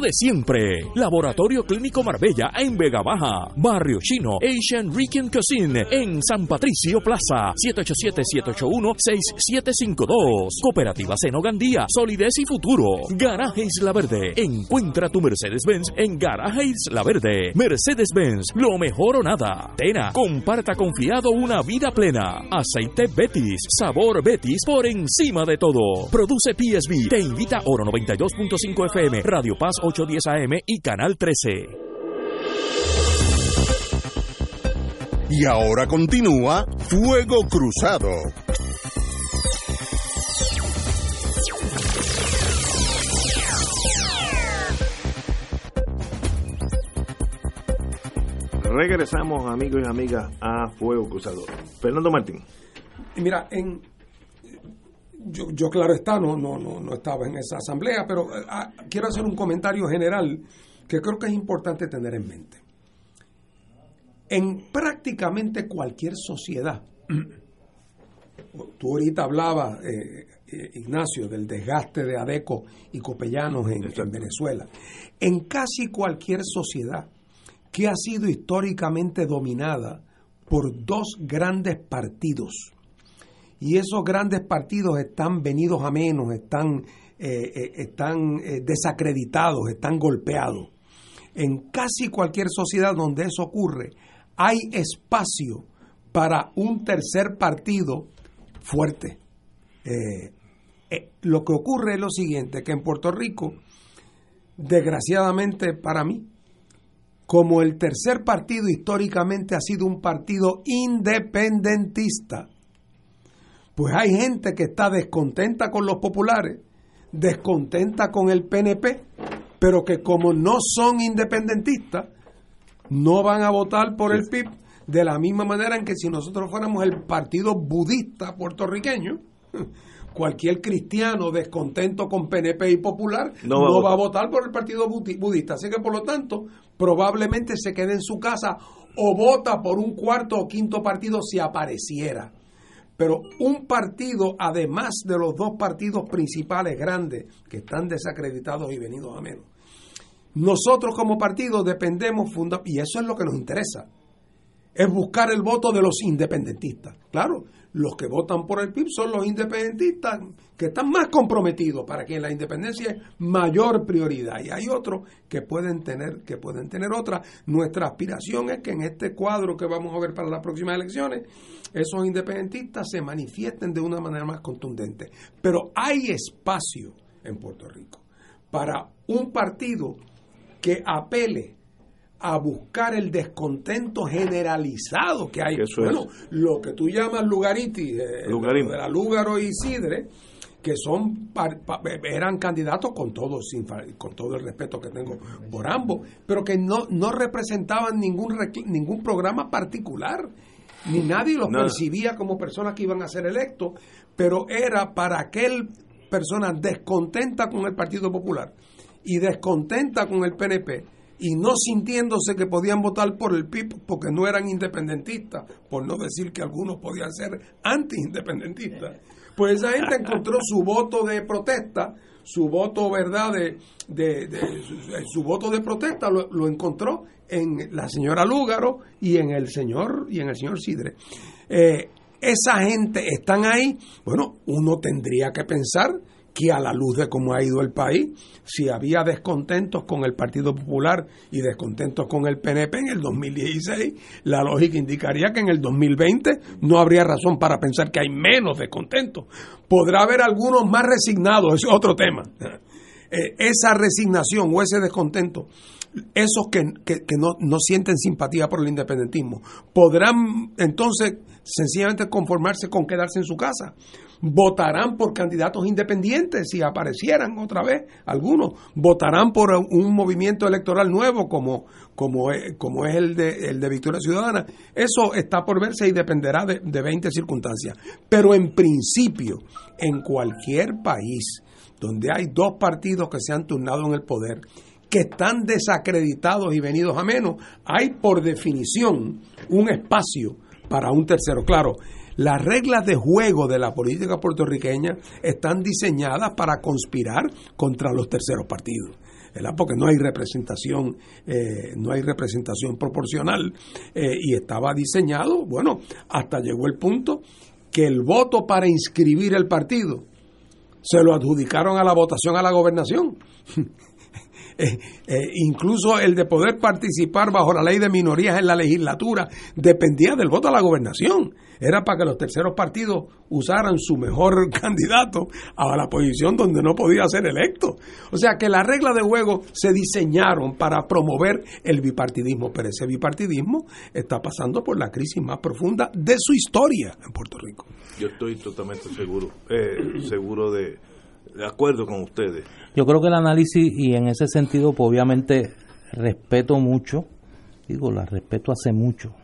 de siempre. Laboratorio Clínico Marbella en Vega Baja. Barrio Chino Asian Rican Cuisine en San Patricio Plaza. 787-781-6752. Cooperativa Seno Gandía. Solidez y futuro. Garaje Isla Verde. Encuentra tu Mercedes-Benz en Garaje Isla Verde. Mercedes-Benz. Lo mejor o nada. Tena. Comparta confiado una vida plena. Aceite Betis. Sabor Betis por encima de todo. Produce PSB. Te invita Oro 92.5 FM. Radio Paz 810 AM y Canal 13. Y ahora continúa Fuego Cruzado. Regresamos, amigos y amigas, a Fuego Cruzado. Fernando Martín. Y mira, en yo, yo claro está, no, no, no, no estaba en esa asamblea, pero eh, ah, quiero hacer un comentario general que creo que es importante tener en mente. En prácticamente cualquier sociedad, [CLEARS THROAT] tú ahorita hablabas, eh, eh, Ignacio, del desgaste de Adeco y Copellanos en, en Venezuela. En casi cualquier sociedad que ha sido históricamente dominada por dos grandes partidos, y esos grandes partidos están venidos a menos, están, eh, eh, están eh, desacreditados, están golpeados. En casi cualquier sociedad donde eso ocurre, hay espacio para un tercer partido fuerte. lo que ocurre es lo siguiente, que en Puerto Rico, desgraciadamente para mí, como el tercer partido históricamente ha sido un partido independentista, pues hay gente que está descontenta con los populares, descontenta con el PNP, pero que como no son independentistas, no van a votar por el PIB de la misma manera en que si nosotros fuéramos el partido budista puertorriqueño, [LAUGHS] cualquier cristiano descontento con PNP y popular no, va, no va, a votar por el partido budista. Así que por lo tanto, probablemente se quede en su casa o vota por un cuarto o quinto partido si apareciera. Pero un partido, además de los dos partidos principales grandes que están desacreditados y venidos a menos, nosotros como partido dependemos, funda y eso es lo que nos interesa. Es buscar el voto de los independentistas. Claro, los que votan por el PIB son los independentistas que están más comprometidos para que la independencia es mayor prioridad y hay otros que pueden tener que pueden tener otra. Nuestra aspiración es que en este cuadro que vamos a ver para las próximas elecciones esos independentistas se manifiesten de una manera más contundente. Pero hay espacio en Puerto Rico para un partido que apele a buscar el descontento generalizado que hay. bueno, lo que tú llamas lugariti, eh, y Sidre, que son eran candidatos con todo con todo el respeto que tengo por ambos, pero que no no representaban ningún ningún programa particular ni nadie los percibía como personas que iban a ser electos, pero era para aquel persona descontenta con el Partido Popular y descontenta con el PNP y no sintiéndose que podían votar por el PIB porque no eran independentistas, por no decir que algunos podían ser anti-independentistas, pues esa gente [LAUGHS] encontró su voto de protesta, su voto, ¿verdad?, de, de, su, voto de protesta lo, encontró en la señora Lúgaro y en el señor, y en el señor Sidre. Eh, esa gente están ahí, bueno, uno tendría que pensar que a la luz de cómo ha ido el país, si había descontentos con el Partido Popular y descontentos con el PNP en el 2016, la lógica indicaría que en el 2020 no habría razón para pensar que hay menos descontentos. Podrá haber algunos más resignados, es otro tema. Eh, esa resignación o ese descontento esos que, no, no, sienten simpatía por el independentismo podrán entonces sencillamente conformarse con quedarse en su casa votarán por candidatos independientes si aparecieran otra vez algunos, votarán por un movimiento electoral nuevo como, como, es, como es el de, el de Victoria Ciudadana. Eso está por verse y dependerá de, de 20 circunstancias. Pero en principio, en cualquier país donde hay dos partidos que se han turnado en el poder, que están desacreditados y venidos a menos, hay por definición un espacio para un tercero. Claro, las reglas de juego de la política puertorriqueña están diseñadas para conspirar contra los terceros partidos. ¿verdad? porque no hay representación eh, no hay representación proporcional eh, y estaba diseñado bueno hasta llegó el punto que el voto para inscribir el partido se lo adjudicaron a la votación a la gobernación [LAUGHS] Eh, eh, incluso el de poder participar bajo la ley de minorías en la legislatura dependía del voto a la gobernación. Era para que los terceros partidos usaran su mejor [LAUGHS] candidato a la posición donde no podía ser electo. O sea que las reglas de juego se diseñaron para promover el bipartidismo, pero ese bipartidismo está pasando por la crisis más profunda de su historia en Puerto Rico. Yo estoy totalmente seguro, eh, seguro de, de acuerdo con ustedes. Yo creo que el análisis, y en ese sentido, pues obviamente respeto mucho, digo, la respeto hace mucho,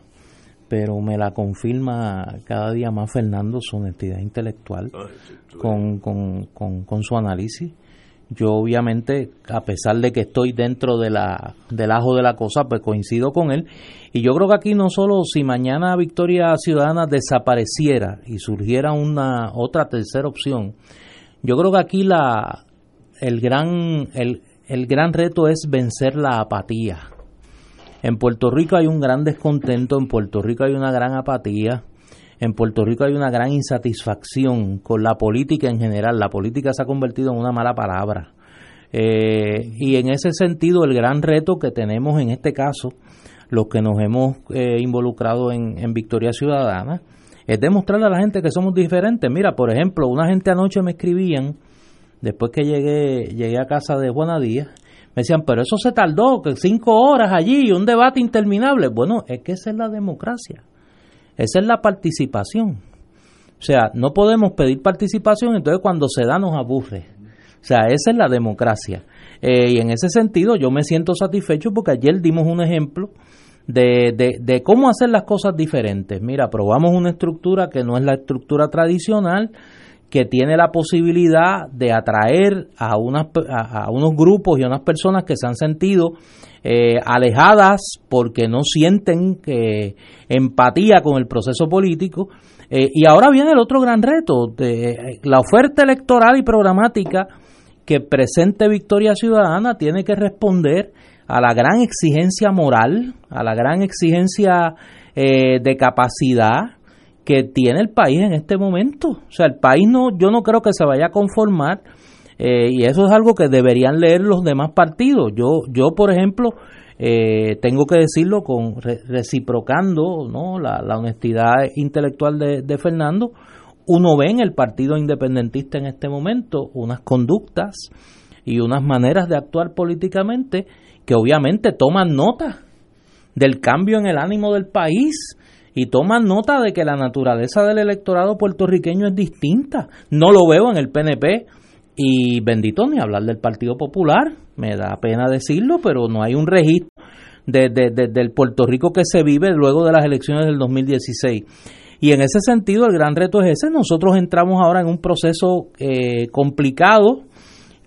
pero me la confirma cada día más Fernando su honestidad intelectual con, con, con, su análisis. Yo obviamente, a pesar de que estoy dentro de la, del ajo de la cosa, pues coincido con él. Y yo creo que aquí no solo si mañana Victoria Ciudadana desapareciera y surgiera una otra tercera opción, yo creo que aquí la, el, gran, el, el gran reto es vencer la apatía. En Puerto Rico hay un gran descontento, en Puerto Rico hay una gran apatía, en Puerto Rico hay una gran insatisfacción con la política en general. La política se ha convertido en una mala palabra. Eh, y en ese sentido, el gran reto que tenemos en este caso, los que nos hemos eh, involucrado en, en Victoria Ciudadana, es demostrarle a la gente que somos diferentes. Mira, por ejemplo, una gente anoche me escribían, después que llegué, llegué a casa de Juana Díaz, me decían, pero eso se tardó, que cinco horas allí, un debate interminable. Bueno, es que esa es la democracia, esa es la participación. O sea, no podemos pedir participación, entonces cuando se da nos aburre. O sea, esa es la democracia. Eh, y en ese sentido yo me siento satisfecho porque ayer dimos un ejemplo de, de, de, cómo hacer las cosas diferentes. Mira, probamos una estructura que no es la estructura tradicional, que tiene la posibilidad de atraer a, unas, a, unos grupos y a unas personas que se han sentido eh, alejadas porque no sienten que, empatía con el proceso político. Eh, y ahora viene el otro gran reto, de, la oferta electoral y programática que presente Victoria Ciudadana tiene que responder a la gran exigencia moral, a la gran exigencia eh, de capacidad que tiene el país en este momento. O sea, el país no, yo no creo que se vaya a conformar eh, y eso es algo que deberían leer los demás partidos. Yo, yo por ejemplo, eh, tengo que decirlo con reciprocando ¿no? la, honestidad intelectual de, de, Fernando. Uno ve en el partido independentista en este momento unas conductas y unas maneras de actuar políticamente que obviamente toman nota del cambio en el ánimo del país y toman nota de que la naturaleza del electorado puertorriqueño es distinta. No lo veo en el PNP y bendito ni hablar del Partido Popular, me da pena decirlo, pero no hay un registro de, del Puerto Rico que se vive luego de las elecciones del 2016. Y en ese sentido el gran reto es ese, nosotros entramos ahora en un proceso eh, complicado,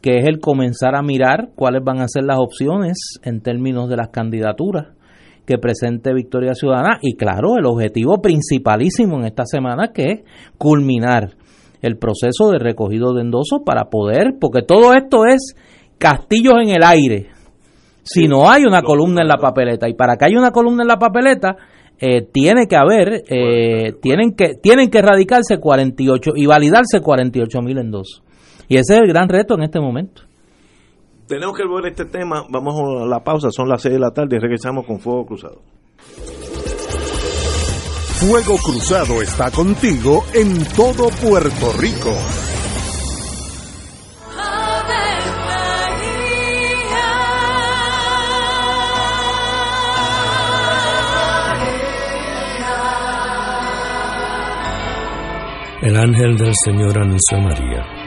que es el comenzar a mirar cuáles van a ser las opciones en términos de las candidaturas que presente Victoria Ciudadana. Y claro, el objetivo principalísimo en esta semana que es culminar el proceso de recogido de endosos para poder, porque todo esto es castillos en el aire, si no hay una columna en la papeleta. Y para que haya una columna en la papeleta eh, tiene que haber, eh, tienen que tienen que radicarse 48 y validarse 48 mil endosos. Y ese es el gran reto en este momento tenemos que ver este tema. Vamos a la pausa, son las 6 de la tarde y regresamos con Fuego Cruzado. Fuego Cruzado está contigo en todo Puerto Rico. El ángel del Señor anunció a María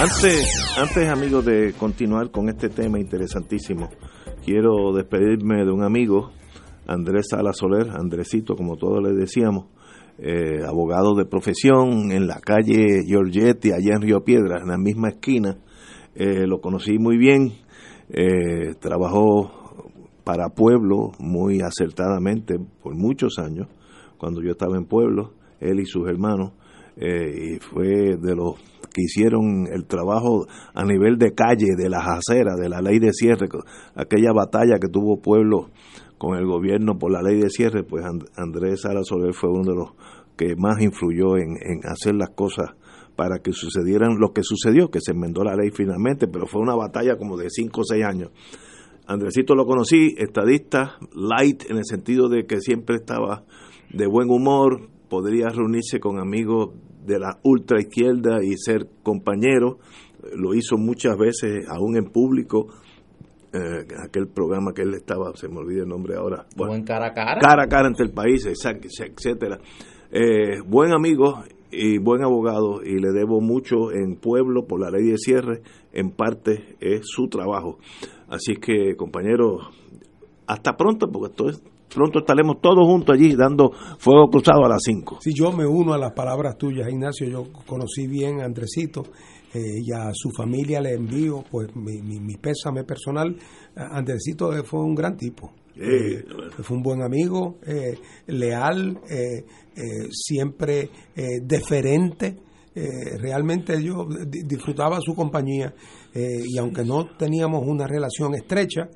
Antes, antes, amigos, de continuar con este tema interesantísimo, quiero despedirme de un amigo, Andrés Sala Soler, Andresito, como todos le decíamos, eh, abogado de profesión en la calle Giorgetti, allá en Río Piedras, en la misma esquina. Eh, lo conocí muy bien, eh, trabajó para Pueblo muy acertadamente por muchos años, cuando yo estaba en Pueblo, él y sus hermanos, y fue de los que hicieron el trabajo a nivel de calle, de las aceras, de la ley de cierre, aquella batalla que tuvo Pueblo con el gobierno por la ley de cierre, pues Andrés Sala Soler fue uno de los que más influyó en, hacer las cosas para que sucedieran lo que sucedió, que se enmendó la ley finalmente, pero fue una batalla como de 5 o 6 años. Andresito lo conocí, estadista, light, en el sentido de que siempre estaba de buen humor, podría reunirse con amigos de la ultra izquierda y ser compañero. Lo hizo muchas veces, aún en público, eh, aquel programa que él estaba, se me olvida el nombre ahora. buen cara a cara. Cara a cara ante el país, etcétera. Eh, buen amigo y buen abogado y le debo mucho en pueblo por la ley de cierre, en parte es su trabajo. Así que compañeros, hasta pronto porque esto es, pronto estaremos todos juntos allí dando fuego cruzado a las 5. Si yo me uno a las palabras tuyas, Ignacio, yo conocí bien a Andresito eh, y a su familia le envío pues mi, mi, pésame personal. Andresito fue un gran tipo. Eh, fue un buen amigo, eh, leal, siempre deferente. realmente yo disfrutaba su compañía y aunque no teníamos una relación estrecha,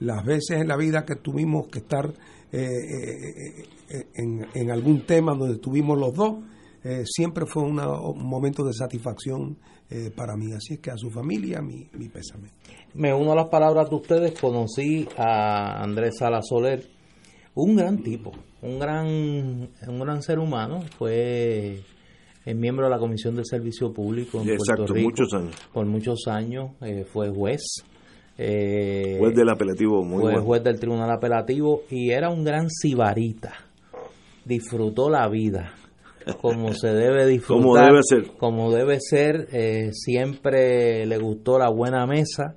las veces en la vida que tuvimos que estar en, en, algún tema donde tuvimos los dos, eh, siempre fue un momento de satisfacción eh, para mí. Así es que a su familia, mi, mi pésame. Me uno a las palabras de ustedes. Conocí a Andrés Sala Soler, un gran tipo, un gran, un gran ser humano. Fue el miembro de la Comisión de Servicio Público en Puerto Rico. muchos años. Por muchos años eh, fue juez. Juez del apelativo, muy Fue juez del Tribunal Apelativo y era un gran sibarita. Disfrutó la vida como [LAUGHS] se debe disfrutar, como debe ser, como debe ser. Eh, siempre le gustó la buena mesa,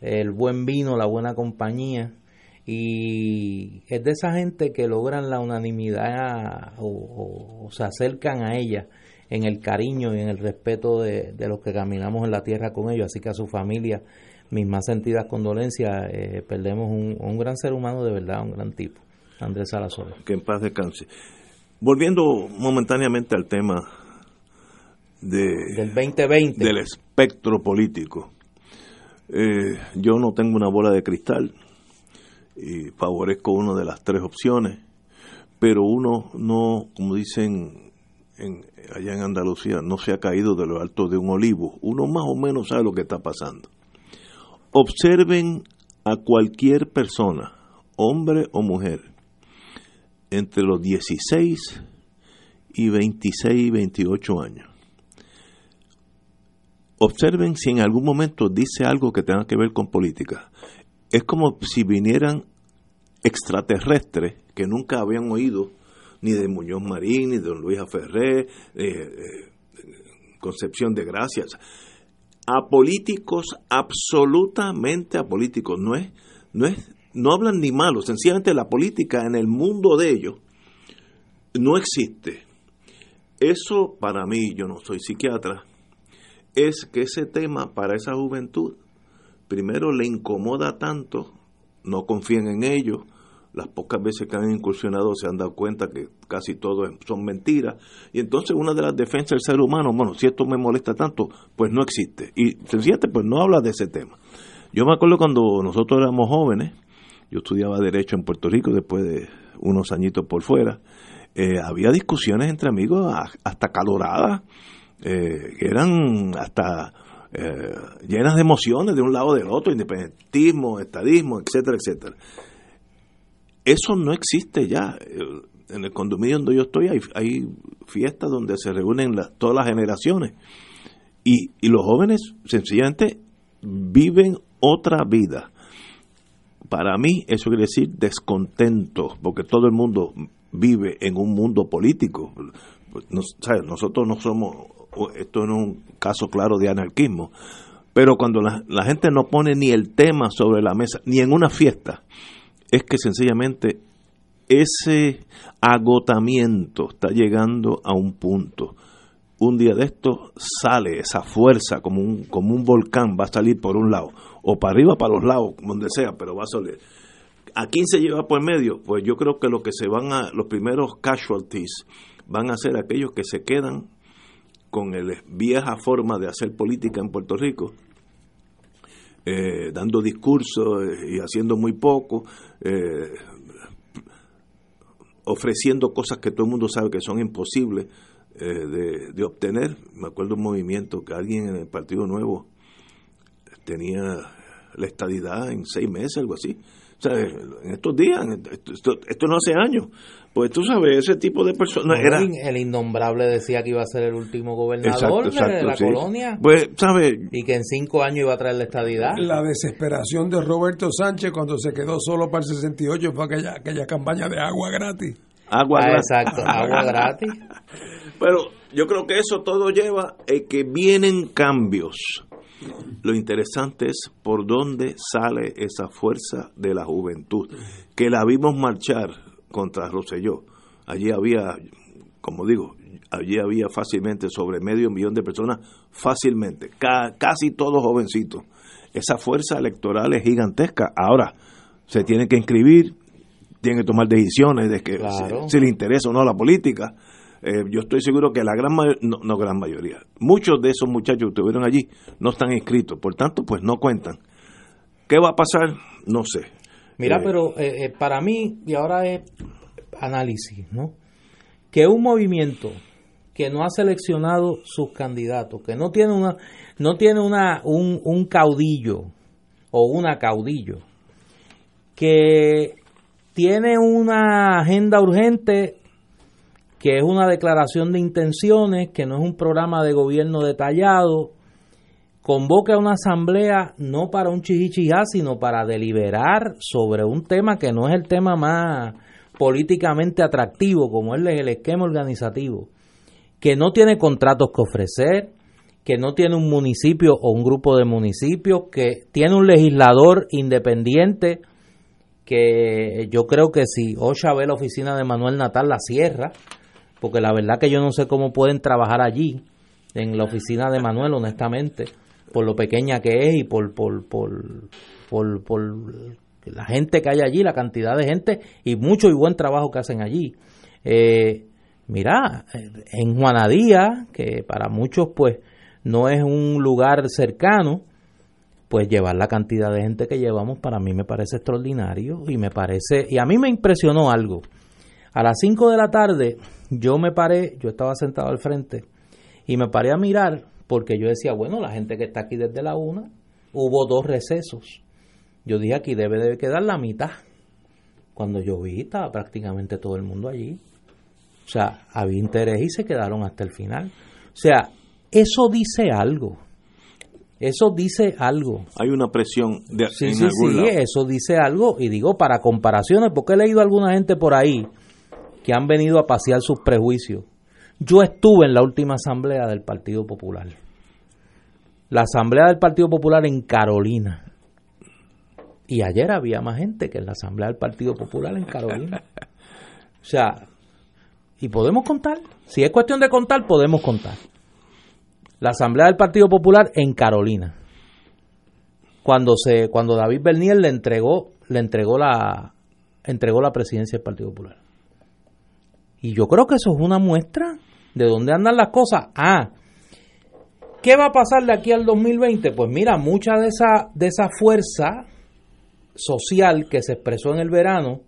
el buen vino, la buena compañía y es de esa gente que logran la unanimidad o, se acercan a ella en el cariño y en el respeto de, los que caminamos en la tierra con ellos, así que a su familia mis más sentidas condolencias, eh, perdemos un, un, gran ser humano de verdad, un gran tipo, Andrés Salazar. Que en paz descanse. Volviendo momentáneamente al tema de, del 2020. Del espectro político. Eh, yo no tengo una bola de cristal y favorezco una de las tres opciones, pero uno no, como dicen en, allá en Andalucía, no se ha caído de lo alto de un olivo. Uno más o menos sabe lo que está pasando. Observen a cualquier persona, hombre o mujer, entre los 16 y 26 y 28 años. Observen si en algún momento dice algo que tenga que ver con política. Es como si vinieran extraterrestres que nunca habían oído ni de Muñoz Marín, ni de Don Luis Ferré, eh, Concepción de Gracias. A políticos, absolutamente a políticos. No es, no es no hablan ni malo, sencillamente la política en el mundo de ellos no existe. Eso para mí, yo no soy psiquiatra, es que ese tema para esa juventud, primero le incomoda tanto, no confían en ellos, las pocas veces que han incursionado se han dado cuenta que casi todo son mentiras, y entonces una de las defensas del ser humano, bueno, si esto me molesta tanto, pues no existe, y sencillamente pues no habla de ese tema. Yo me acuerdo cuando nosotros éramos jóvenes, yo estudiaba Derecho en Puerto Rico después de unos añitos por fuera, eh, había discusiones entre amigos hasta caloradas, eh, que eran hasta eh, llenas de emociones de un lado del otro, independentismo, estadismo, etcétera, etcétera. Eso no existe ya. En el condominio donde yo estoy hay, fiestas donde se reúnen todas las generaciones y, y los jóvenes sencillamente viven otra vida para mí eso quiere decir descontento, porque todo el mundo vive en un mundo político. Nosotros no somos, esto es un caso claro de anarquismo, pero cuando la, la gente no pone ni el tema sobre la mesa, ni en una fiesta, es que sencillamente ese agotamiento está llegando a un punto. Un día de esto sale esa fuerza como un, como un volcán, va a salir por un lado o para arriba, para los lados, donde sea, pero va a salir. ¿A quién se lleva por medio? Pues yo creo que lo que se van a, los primeros casualties van a ser aquellos que se quedan con la vieja forma de hacer política en Puerto Rico, eh, dando discursos eh, y haciendo muy poco, eh, ofreciendo cosas que todo el mundo sabe que son imposibles eh, de, de obtener. Me acuerdo un movimiento que alguien en el Partido Nuevo tenía la estadidad en seis meses, algo así. O sea, en estos días, esto, esto, no hace años. Pues tú sabes, ese tipo de personas no, era... El innombrable decía que iba a ser el último gobernador exacto, exacto, de la sí. colonia. Pues, ¿sabes? Y que en cinco años iba a traer la estadidad. La desesperación de Roberto Sánchez cuando se quedó solo para el 68 fue aquella, aquella campaña de agua gratis. Agua ah, gratis. Exacto, agua [LAUGHS] gratis. Pero yo creo que eso todo lleva a que vienen cambios. Lo interesante es por dónde sale esa fuerza de la juventud, que la vimos marchar contra Roselló. Allí había, como digo, allí había fácilmente sobre medio millón de personas, fácilmente, ca casi todos jovencitos. Esa fuerza electoral es gigantesca. Ahora, se tiene que inscribir, tiene que tomar decisiones de que Claro. si, si le interesa o no la política. Eh, yo estoy seguro que la gran mayoría, no, no gran mayoría, muchos de esos muchachos que estuvieron allí no están inscritos, por tanto, pues no cuentan. ¿Qué va a pasar? No sé. Mira, Eh, pero eh, eh, para mí, y ahora es análisis, ¿no? Que un movimiento que no ha seleccionado sus candidatos, que no tiene una, no tiene una, un, un caudillo o una caudillo, que tiene una agenda urgente que es una declaración de intenciones, que no es un programa de gobierno detallado, convoca a una asamblea no para un chichichijá, sino para deliberar sobre un tema que no es el tema más políticamente atractivo, como es el esquema organizativo, que no tiene contratos que ofrecer, que no tiene un municipio o un grupo de municipios, que tiene un legislador independiente, que yo creo que si OSHA ve la oficina de Manuel Natal, la cierra, porque la verdad que yo no sé cómo pueden trabajar allí, en la oficina de Manuel, honestamente, por lo pequeña que es y por, por, por, por, por la gente que hay allí, la cantidad de gente y mucho y buen trabajo que hacen allí. Eh, mira, en Juanadía, que para muchos pues no es un lugar cercano, pues llevar la cantidad de gente que llevamos para mí me parece extraordinario y me parece, y a mí me impresionó algo. A las 5 de la tarde yo me paré, yo estaba sentado al frente y me paré a mirar porque yo decía, bueno, la gente que está aquí desde la una, hubo dos recesos. Yo dije aquí debe de quedar la mitad. Cuando yo vi estaba prácticamente todo el mundo allí. O sea, había interés y se quedaron hasta el final. O sea, eso dice algo. Eso dice algo. Hay una presión de Sí, en sí, algún sí, lado. eso dice algo. Y digo, para comparaciones, porque he leído a alguna gente por ahí que han venido a pasear sus prejuicios. Yo estuve en la última asamblea del Partido Popular. La asamblea del Partido Popular en Carolina. Y ayer había más gente que en la asamblea del Partido Popular en Carolina. O sea, y podemos contar. Si es cuestión de contar, podemos contar. La asamblea del Partido Popular en Carolina. Cuando se cuando David Bernier le entregó le entregó la entregó la presidencia del Partido Popular. Y yo creo que eso es una muestra de dónde andan las cosas. Ah, ¿qué va a pasar de aquí al 2020? Pues mira, mucha de esa, de esa fuerza social que se expresó en el verano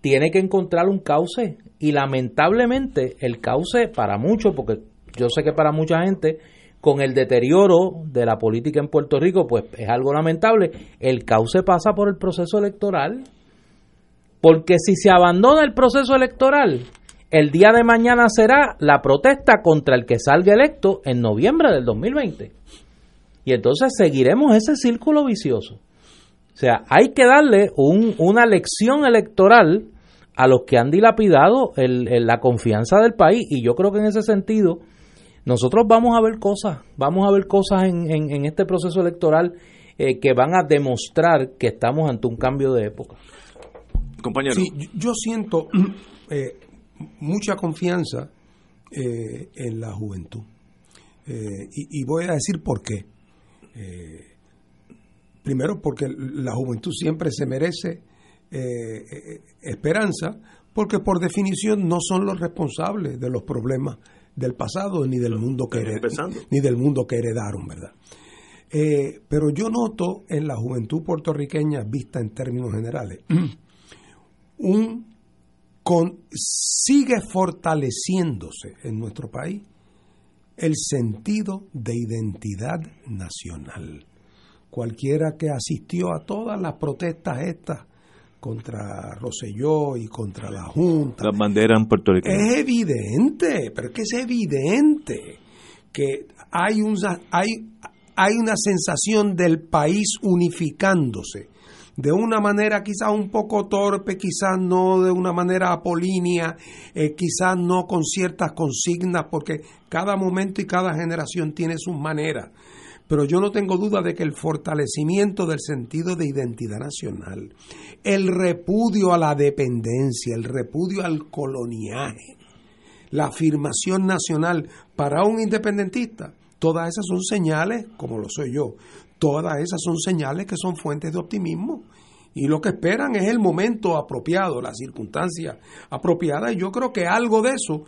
tiene que encontrar un cauce. Y lamentablemente el cauce para muchos, porque yo sé que para mucha gente, con el deterioro de la política en Puerto Rico, pues es algo lamentable, el cauce pasa por el proceso electoral. Porque si se abandona el proceso electoral, el día de mañana será la protesta contra el que salga electo en noviembre del 2020. Y entonces seguiremos ese círculo vicioso. O sea, hay que darle un- una lección electoral a los que han dilapidado la confianza del país. Y yo creo que en ese sentido, nosotros vamos a ver cosas, vamos a ver cosas en, en- en este proceso electoral eh, que van a demostrar que estamos ante un cambio de época. Compañero. Sí, yo- siento [CLEARS THROAT] eh, mucha confianza eh, en la juventud. Eh, y, y voy a decir por qué. Primero, porque la juventud siempre se merece esperanza, porque por definición no son los responsables de los problemas del pasado ni del mundo que, hered- Empezando. ni del mundo que heredaron, ¿verdad? Eh, pero yo noto en la juventud puertorriqueña, vista en términos generales, un con, sigue fortaleciéndose en nuestro país el sentido de identidad nacional. Cualquiera que asistió a todas las protestas estas contra Roselló y contra la Junta. Las banderas puertorriqueñas. Es evidente, pero es que es evidente que hay, un, hay, hay una sensación del país unificándose de una manera quizás un poco torpe, quizás no de una manera apolínea, eh, quizás no con ciertas consignas, porque cada momento y cada generación tiene sus maneras. Pero yo no tengo duda de que el fortalecimiento del sentido de identidad nacional, el repudio a la dependencia, el repudio al coloniaje, la afirmación nacional para un independentista, todas esas son señales, como lo soy yo, todas esas son señales que son fuentes de optimismo. Y lo que esperan es el momento apropiado, la circunstancia apropiada. Y yo creo que algo de eso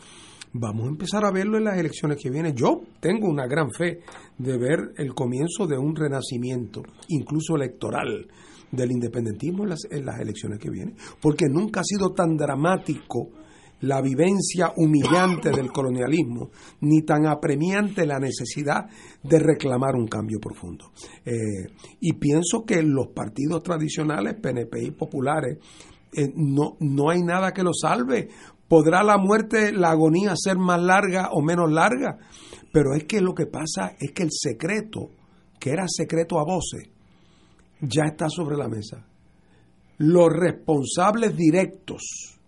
vamos a empezar a verlo en las elecciones que vienen. Yo tengo una gran fe de ver el comienzo de un renacimiento, incluso electoral, del independentismo en las, en las elecciones que vienen, porque nunca ha sido tan dramático la vivencia humillante del colonialismo, ni tan apremiante la necesidad de reclamar un cambio profundo. Eh, y pienso que los partidos tradicionales, PNP y populares, eh, no, no hay nada que los salve. Podrá la muerte, la agonía ser más larga o menos larga, pero es que lo que pasa es que el secreto, que era secreto a voces, ya está sobre la mesa. Los responsables directos,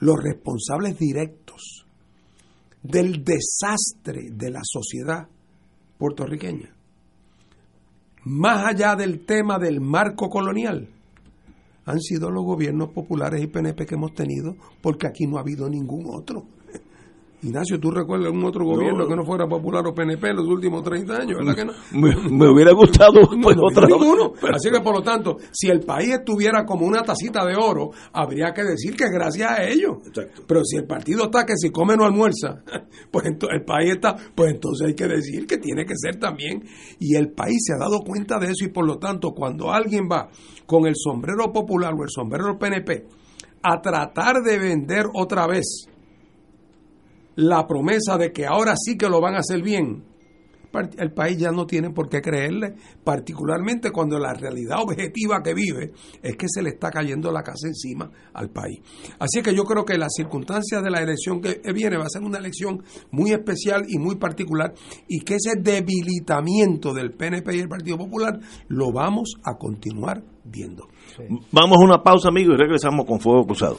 los responsables directos del desastre de la sociedad puertorriqueña, más allá del tema del marco colonial, han sido los gobiernos populares y PNP que hemos tenido, porque aquí no ha habido ningún otro. Ignacio, ¿tú recuerdas algún otro gobierno que no fuera popular o PNP en los últimos 30 años? ¿Verdad que no? [LAUGHS] Me, hubiera gustado pues, otra ninguno. Así que, por lo tanto, si el país estuviera como una tacita de oro, habría que decir que gracias a ellos. Pero si el partido está que si come no almuerza, [LAUGHS] pues entonces el país está, pues entonces hay que decir que tiene que ser también. Y el país se ha dado cuenta de eso y por lo tanto, cuando alguien va con el sombrero popular o el sombrero PNP a tratar de vender otra vez la promesa de que ahora sí que lo van a hacer bien, el país ya no tiene por qué creerle, particularmente cuando la realidad objetiva que vive es que se le está cayendo la casa encima al país. Así que yo creo que las circunstancias de la elección que viene va a ser una elección muy especial y muy particular y que ese debilitamiento del PNP y el Partido Popular lo vamos a continuar viendo. Vamos a una pausa, amigos, y regresamos con Fuego Cruzado.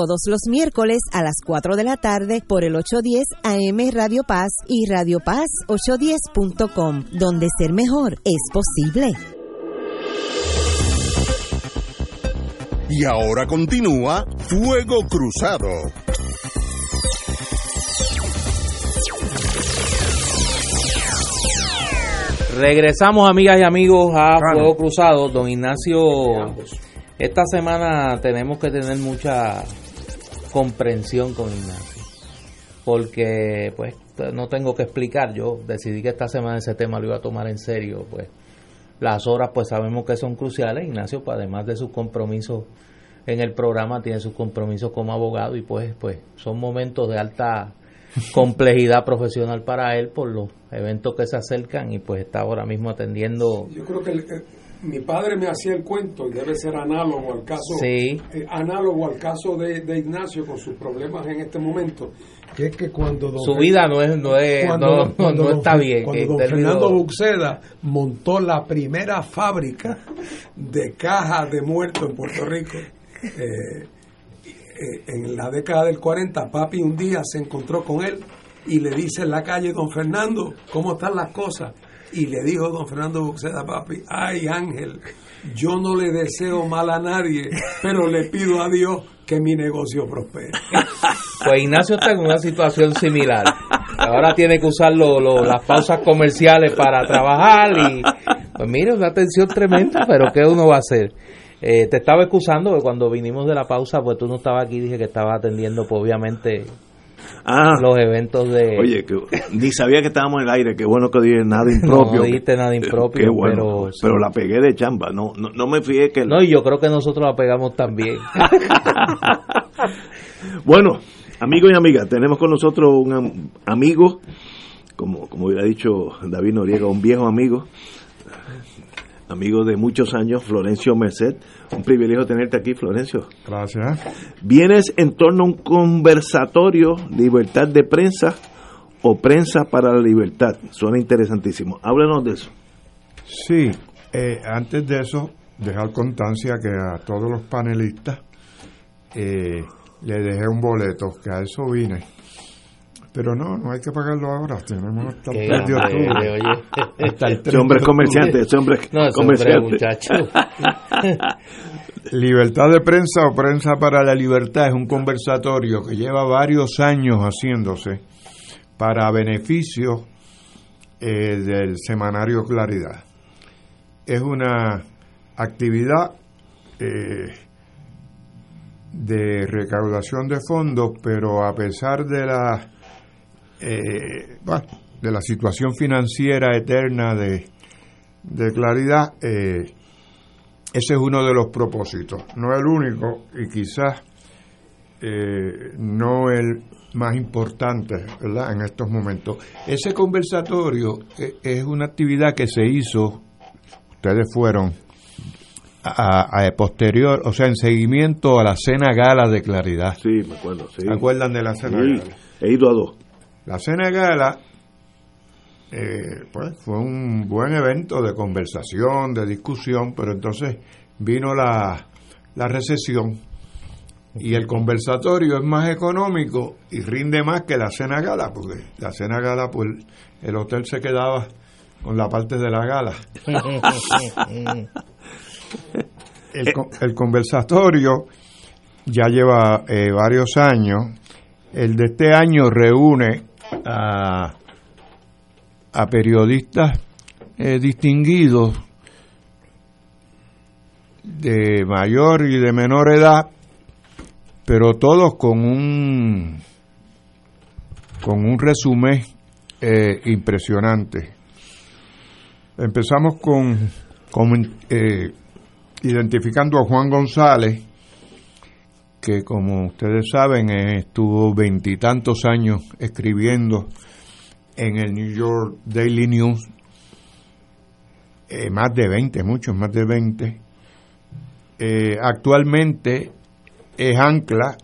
todos los miércoles a las 4 de la tarde por el 810 AM Radio Paz y Radio Paz 810.com, donde ser mejor es posible. Y ahora continúa Fuego Cruzado. Regresamos, amigas y amigos, a Fuego Cruzado. Don Ignacio, esta semana tenemos que tener mucha comprensión con Ignacio. Porque, pues, no tengo que explicar. Yo decidí que esta semana ese tema lo iba a tomar en serio. Pues, las horas, pues, sabemos que son cruciales. Ignacio, pues, además de sus compromisos en el programa, tiene sus compromisos como abogado. Y, pues, pues, son momentos de alta [LAUGHS] complejidad profesional para él por los eventos que se acercan. Y, pues, está ahora mismo atendiendo. Yo creo que mi padre me hacía el cuento y debe ser análogo al caso sí. eh, análogo al caso de, de, Ignacio con sus problemas en este momento que es que cuando su vida no es no es cuando, no, cuando no don, está bien cuando don Fernando Buxeda montó la primera fábrica de cajas de muertos en Puerto Rico eh, eh, en la década del 40 papi un día se encontró con él y le dice en la calle don Fernando cómo están las cosas y le dijo don Fernando Buxeda, papi, ay Ángel, yo no le deseo mal a nadie, pero le pido a Dios que mi negocio prospere. [LAUGHS] Pues Ignacio está en una situación similar. Ahora tiene que usar lo, las pausas comerciales para trabajar y, pues mire, una tensión tremenda, pero ¿qué uno va a hacer? Eh, te estaba excusando que cuando vinimos de la pausa, pues tú no estabas aquí, dije que estaba atendiendo, pues obviamente Ah, los eventos de oye que ni sabía que estábamos en el aire qué bueno que dije nada [LAUGHS] impropio. no dijiste nada impropio qué bueno, pero pero la pegué de chamba no no, no me fijé que no y yo creo que nosotros la pegamos también. [LAUGHS] Bueno amigos y amigas tenemos con nosotros un amigo como como hubiera dicho David Noriega un viejo amigo amigo de muchos años, Florencio Merced. Un privilegio tenerte aquí, Florencio. Gracias. Vienes en torno a un conversatorio, libertad de prensa o prensa para la libertad. Suena interesantísimo. Háblanos de eso. Sí, eh, antes de eso, dejar constancia que a todos los panelistas eh, le dejé un boleto, que a eso vine. Pero no, no hay que pagarlo ahora. Tenemos hasta el 3 de octubre. Hasta el 3 ese hombre es comerciante, ese hombre es no, ese comerciante. Hombre, muchacho. [LAUGHS] Libertad de prensa o prensa para la libertad es un conversatorio que lleva varios años haciéndose para beneficio eh, del semanario Claridad. Es una actividad eh, de recaudación de fondos, pero a pesar de la eh, bueno, de la situación financiera eterna de, de claridad, eh, ese es uno de los propósitos, no el único y quizás eh, no el más importante ¿verdad? en estos momentos. Ese conversatorio eh, es una actividad que se hizo, ustedes fueron a, a, posterior, o sea, en seguimiento a la cena gala de claridad. Sí, me acuerdo. Sí. ¿Se acuerdan de la cena Sí, gala? he ido a dos. La cena gala eh, pues, fue un buen evento de conversación, de discusión, pero entonces vino la, la recesión y el conversatorio es más económico y rinde más que la cena gala, porque la cena gala, pues el hotel se quedaba con la parte de la gala. [LAUGHS] el, el conversatorio ya lleva eh, varios años. El de este año reúne a, a periodistas eh, distinguidos de mayor y de menor edad, pero todos con un con un resumen eh, impresionante. Empezamos con, eh, identificando a Juan González, que como ustedes saben estuvo veintitantos años escribiendo en el New York Daily News, eh, más de 20, muchos más de 20. Eh, actualmente es ancla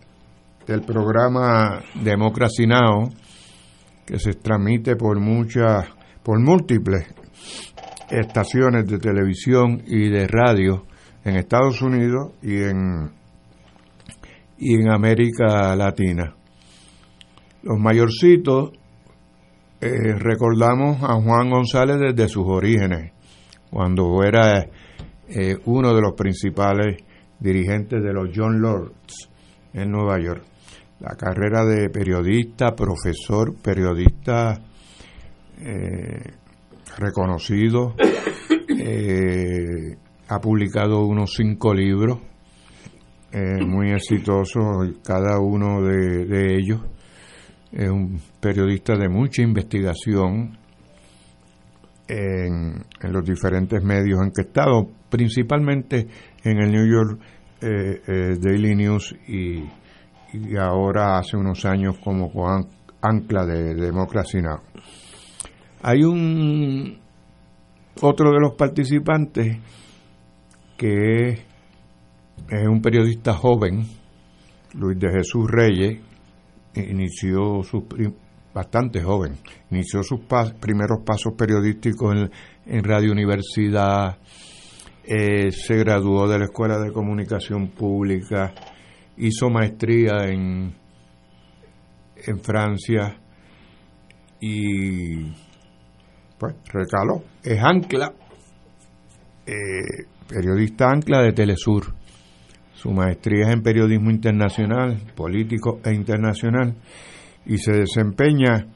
del programa Democracy Now, que se transmite por muchas, por múltiples estaciones de televisión y de radio en Estados Unidos y en, y en América Latina. Los mayorcitos eh, recordamos a Juan González desde sus orígenes, cuando era eh, uno de los principales dirigentes de los John Lords en Nueva York. La carrera de periodista, profesor, periodista eh, reconocido, [COUGHS] ha publicado unos cinco libros muy exitosos, cada uno de, ellos. Es un periodista de mucha investigación en, los diferentes medios en que he estado, principalmente en el New York eh, eh, Daily News y, y, ahora hace unos años como ancla de, de Democracy Now! Hay un otro de los participantes que es, es un periodista joven, Luis de Jesús Reyes, inició sus bastante joven, inició sus primeros pasos periodísticos en, en Radio Universidad, eh, se graduó de la Escuela de Comunicación Pública, hizo maestría en, en Francia y pues recaló. Es ancla, eh, periodista ancla de Telesur. Su maestría es en periodismo internacional, político e internacional, y se desempeña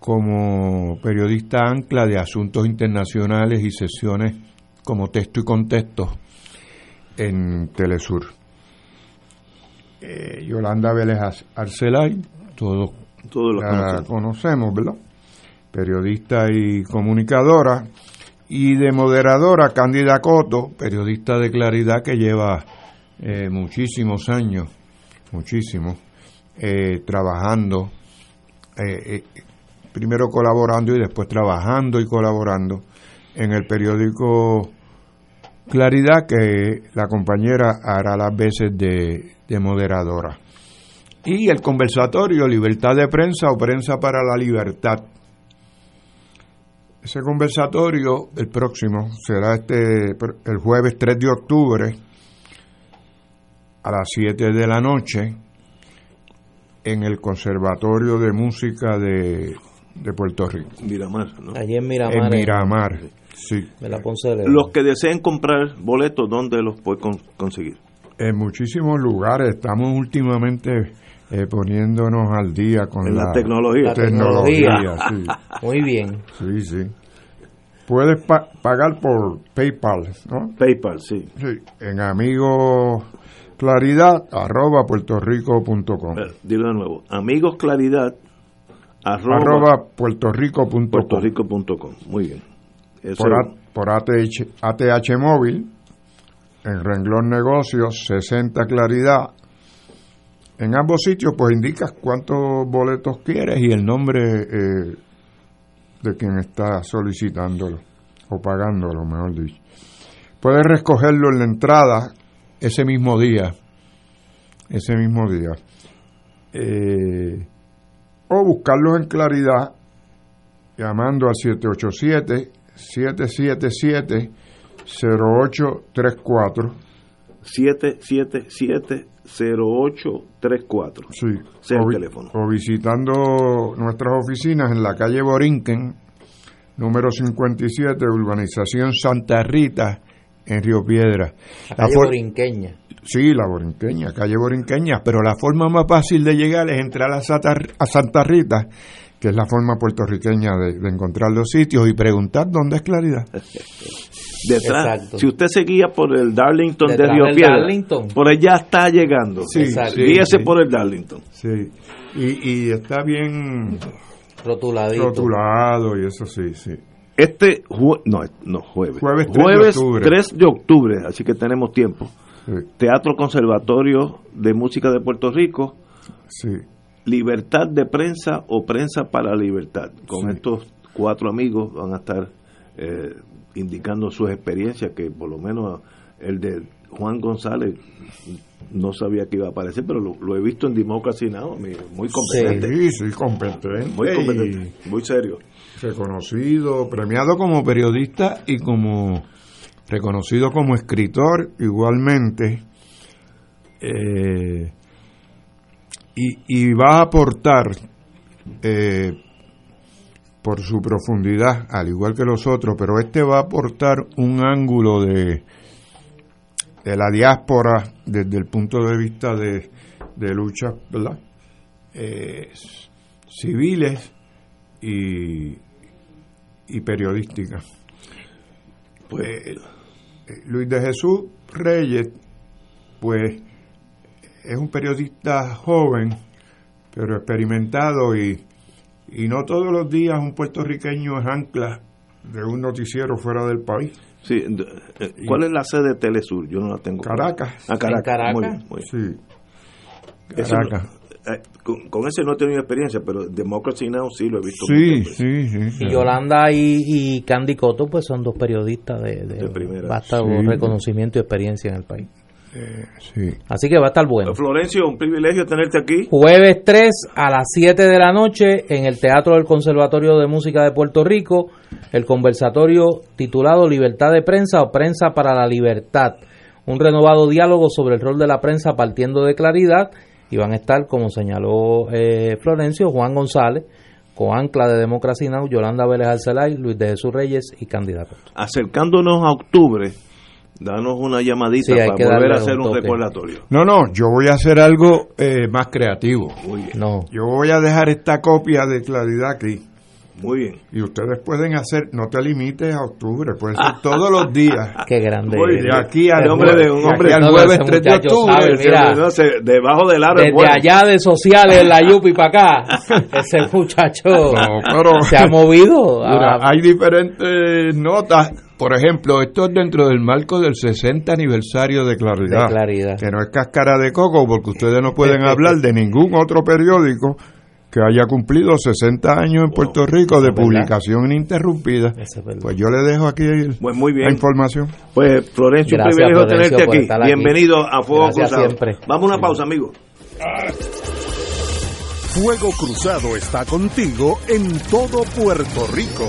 como periodista ancla de asuntos internacionales y sesiones como texto y contexto en Telesur. Eh, Yolanda Vélez Arcelay, todos, todos la conocemos. conocemos, ¿verdad? Periodista y comunicadora, y de moderadora Cándida Coto, periodista de Claridad que lleva eh, muchísimos años, muchísimos, eh, trabajando, eh, primero colaborando y después trabajando y colaborando en el periódico Claridad que la compañera hará las veces de, de moderadora. Y el conversatorio Libertad de Prensa o Prensa para la Libertad. Ese conversatorio, el próximo, será este el jueves 3 de octubre a las 7 de la noche en el Conservatorio de Música de, de Puerto Rico. Miramar, ¿no? Allí en Miramar. En Miramar, sí. De la Ponce de León. Los que deseen comprar boletos, ¿dónde los puede con conseguir? En muchísimos lugares. Estamos últimamente eh, poniéndonos al día con en la, la, tecnología. La tecnología. tecnología. sí. [LAUGHS] Muy bien. Sí, sí. Puedes pa pagar por PayPal, ¿no? PayPal, sí. Sí, en amigos claridad arroba puertorico.com. Eh, dilo de nuevo. Amigos claridad arroba, Arroba puertorico.com. puertorico.com. Muy bien. Eso Por, A- por ATH, ATH móvil, en renglón negocios, 60 claridad. En ambos sitios, pues indicas cuántos boletos quieres y el nombre eh, de quien está solicitándolo o pagándolo, mejor dicho. Puedes recogerlo en la entrada ese mismo día, ese mismo día, Eh, o buscarlos en claridad llamando al 787 777 0834 777-0834. Sí. Sea el o, teléfono. o visitando nuestras oficinas en la calle Borinquen, número 57, urbanización Santa Rita, en Río Piedra. La La calle for- Borinqueña. Sí, la Borinqueña, calle Borinqueña, pero la forma más fácil de llegar es entrar a Santa, a Santa Rita, que es la forma puertorriqueña de, de encontrar los sitios y preguntar dónde es claridad. [LAUGHS] detrás. Exacto. Si usted se guía por el Darlington Detrás de Río Piedra, Darlington. por allá está llegando. Sí, sí, Guíese sí. por el Darlington. Sí. Y, y está bien Rotuladito. rotulado y eso sí, sí. Este jue- no, no jueves. Jueves 3 de octubre. 3 de octubre, así que tenemos tiempo. Teatro Conservatorio de Música de Puerto Rico. Sí. Libertad de prensa o prensa para libertad. Con Sí. estos cuatro amigos van a estar eh, indicando sus experiencias, que por lo menos el de Juan González no sabía que iba a aparecer, pero lo, lo he visto en Democracy Now, muy competente. Sí, sí, competente. Muy competente, muy serio. Reconocido, premiado como periodista y como reconocido como escritor igualmente. Eh, y, y va a aportar eh, por su profundidad, al igual que los otros, pero este va a aportar un ángulo de, de la diáspora desde el punto de vista de, de luchas. Eh, civiles y, y periodísticas. Pues eh, Luis de Jesús Reyes, pues es un periodista joven, pero experimentado y, y no todos los días un puertorriqueño es ancla de un noticiero fuera del país. Sí, eh, ¿Cuál es la sede de Telesur? Yo no la tengo. Caracas. Ah, Caracas. ¿En Caracas? Muy bien, muy bien. Sí. Caracas. Con, con ese no he tenido experiencia, pero Democracy Now! sí lo he visto. Sí, sí, sí. Y Yolanda y, y Candy Coto pues son dos periodistas de, de, primera. vasto Sí. reconocimiento y experiencia en el país. Eh, sí. Así que va a estar bueno. Florencio, un privilegio tenerte aquí. Jueves 3 a las 7 de la noche en el Teatro del Conservatorio de Música de Puerto Rico, el conversatorio titulado Libertad de Prensa o Prensa para la Libertad. Un renovado diálogo sobre el rol de la prensa partiendo de claridad y van a estar, como señaló eh, Florencio, Juan González, coancla de Democracy Now!, Yolanda Vélez Arcelay, Luis de Jesús Reyes y candidato. Acercándonos a octubre, danos una llamadita Sí, para que volver a hacer un un, recordatorio. No, no, yo voy a hacer algo eh, más creativo. No, Yo voy a dejar esta copia de claridad aquí. Muy bien. Y ustedes pueden hacer, no te limites a octubre, puede ser todos los [LAUGHS] días. qué grande. Muy De bien. aquí al, El hombre de un hombre- al No, jueves ese 3 de octubre. sabe, mira. No sé, debajo del es Desde bueno. allá de sociales, la [LAUGHS] Yupi para acá, [LAUGHS] ese muchacho No, pero- se ha movido. Mira, Ah, hay diferentes notas. Por ejemplo, esto es dentro del marco del 60 aniversario de Claridad. De Claridad. Que no es cáscara de coco, porque ustedes no pueden hablar de ningún otro periódico que haya cumplido 60 años en Puerto Rico de verdad. publicación ininterrumpida. Es. Pues yo le dejo aquí el- Pues muy bien. la información. Pues Florencio, un privilegio Florencio, tenerte aquí. Bienvenido a Fuego Gracias Cruzado. siempre. Vamos a una pausa, amigos. Fuego Cruzado está contigo en todo Puerto Rico.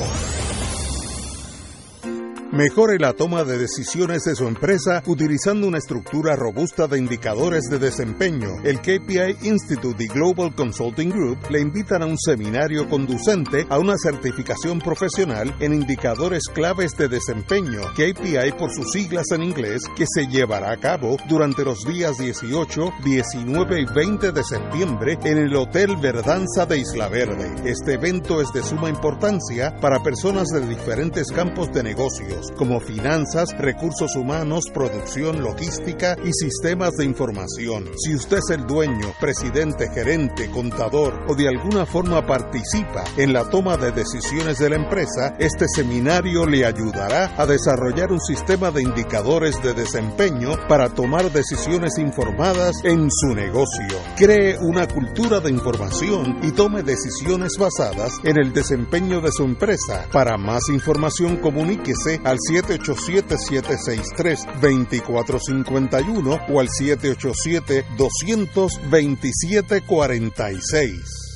Mejore la toma de decisiones de su empresa utilizando una estructura robusta de indicadores de desempeño. El KPI Institute y Global Consulting Group le invitan a un seminario conducente a una certificación profesional en indicadores claves de desempeño, KPI por sus siglas en inglés, que se llevará a cabo durante los días 18, 19 y 20 de septiembre en el Hotel Verdanza de Isla Verde. Este evento es de suma importancia para personas de diferentes campos de negocios, como finanzas, recursos humanos, producción, logística y sistemas de información. Si usted es el dueño, presidente, gerente, contador o de alguna forma participa en la toma de decisiones de la empresa, este seminario le ayudará a desarrollar un sistema de indicadores de desempeño para tomar decisiones informadas en su negocio. Cree una cultura de información y tome decisiones basadas en el desempeño de su empresa. Para más información comuníquese al 787-763-2451 o al 787-227-46.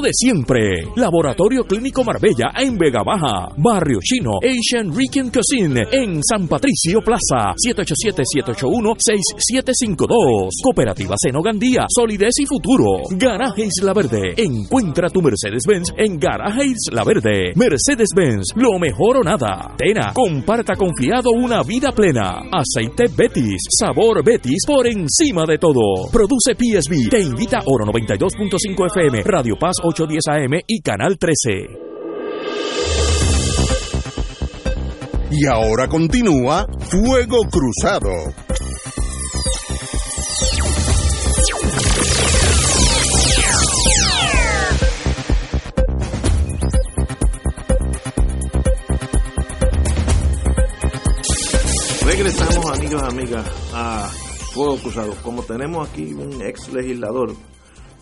de siempre. Laboratorio Clínico Marbella en Vega Baja. Barrio Chino Asian Rican Cuisine en San Patricio Plaza. 787-781-6752. Cooperativa Seno Gandía. Solidez y futuro. Garaje Isla Verde. Encuentra tu Mercedes-Benz en Garaje Isla Verde. Mercedes-Benz. Lo mejor o nada. Tena. Comparta confiado una vida plena. Aceite Betis. Sabor Betis por encima de todo. Produce PSB. Te invita Oro 92.5 FM. Radio Paz 810 AM y Canal 13. Y ahora continúa Fuego Cruzado. Regresamos, amigos y amigas, a Fuego Cruzado. Como tenemos aquí un ex legislador,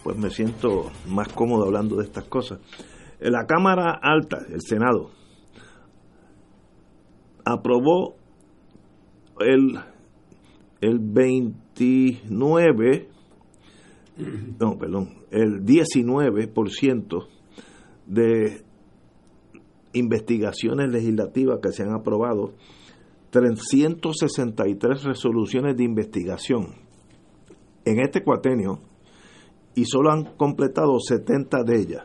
pues me siento más cómodo hablando de estas cosas. La Cámara Alta, el Senado, aprobó el, el 29, no, perdón, el 19% de investigaciones legislativas que se han aprobado, 363 resoluciones de investigación. En este cuatenio, y solo han completado 70 de ellas.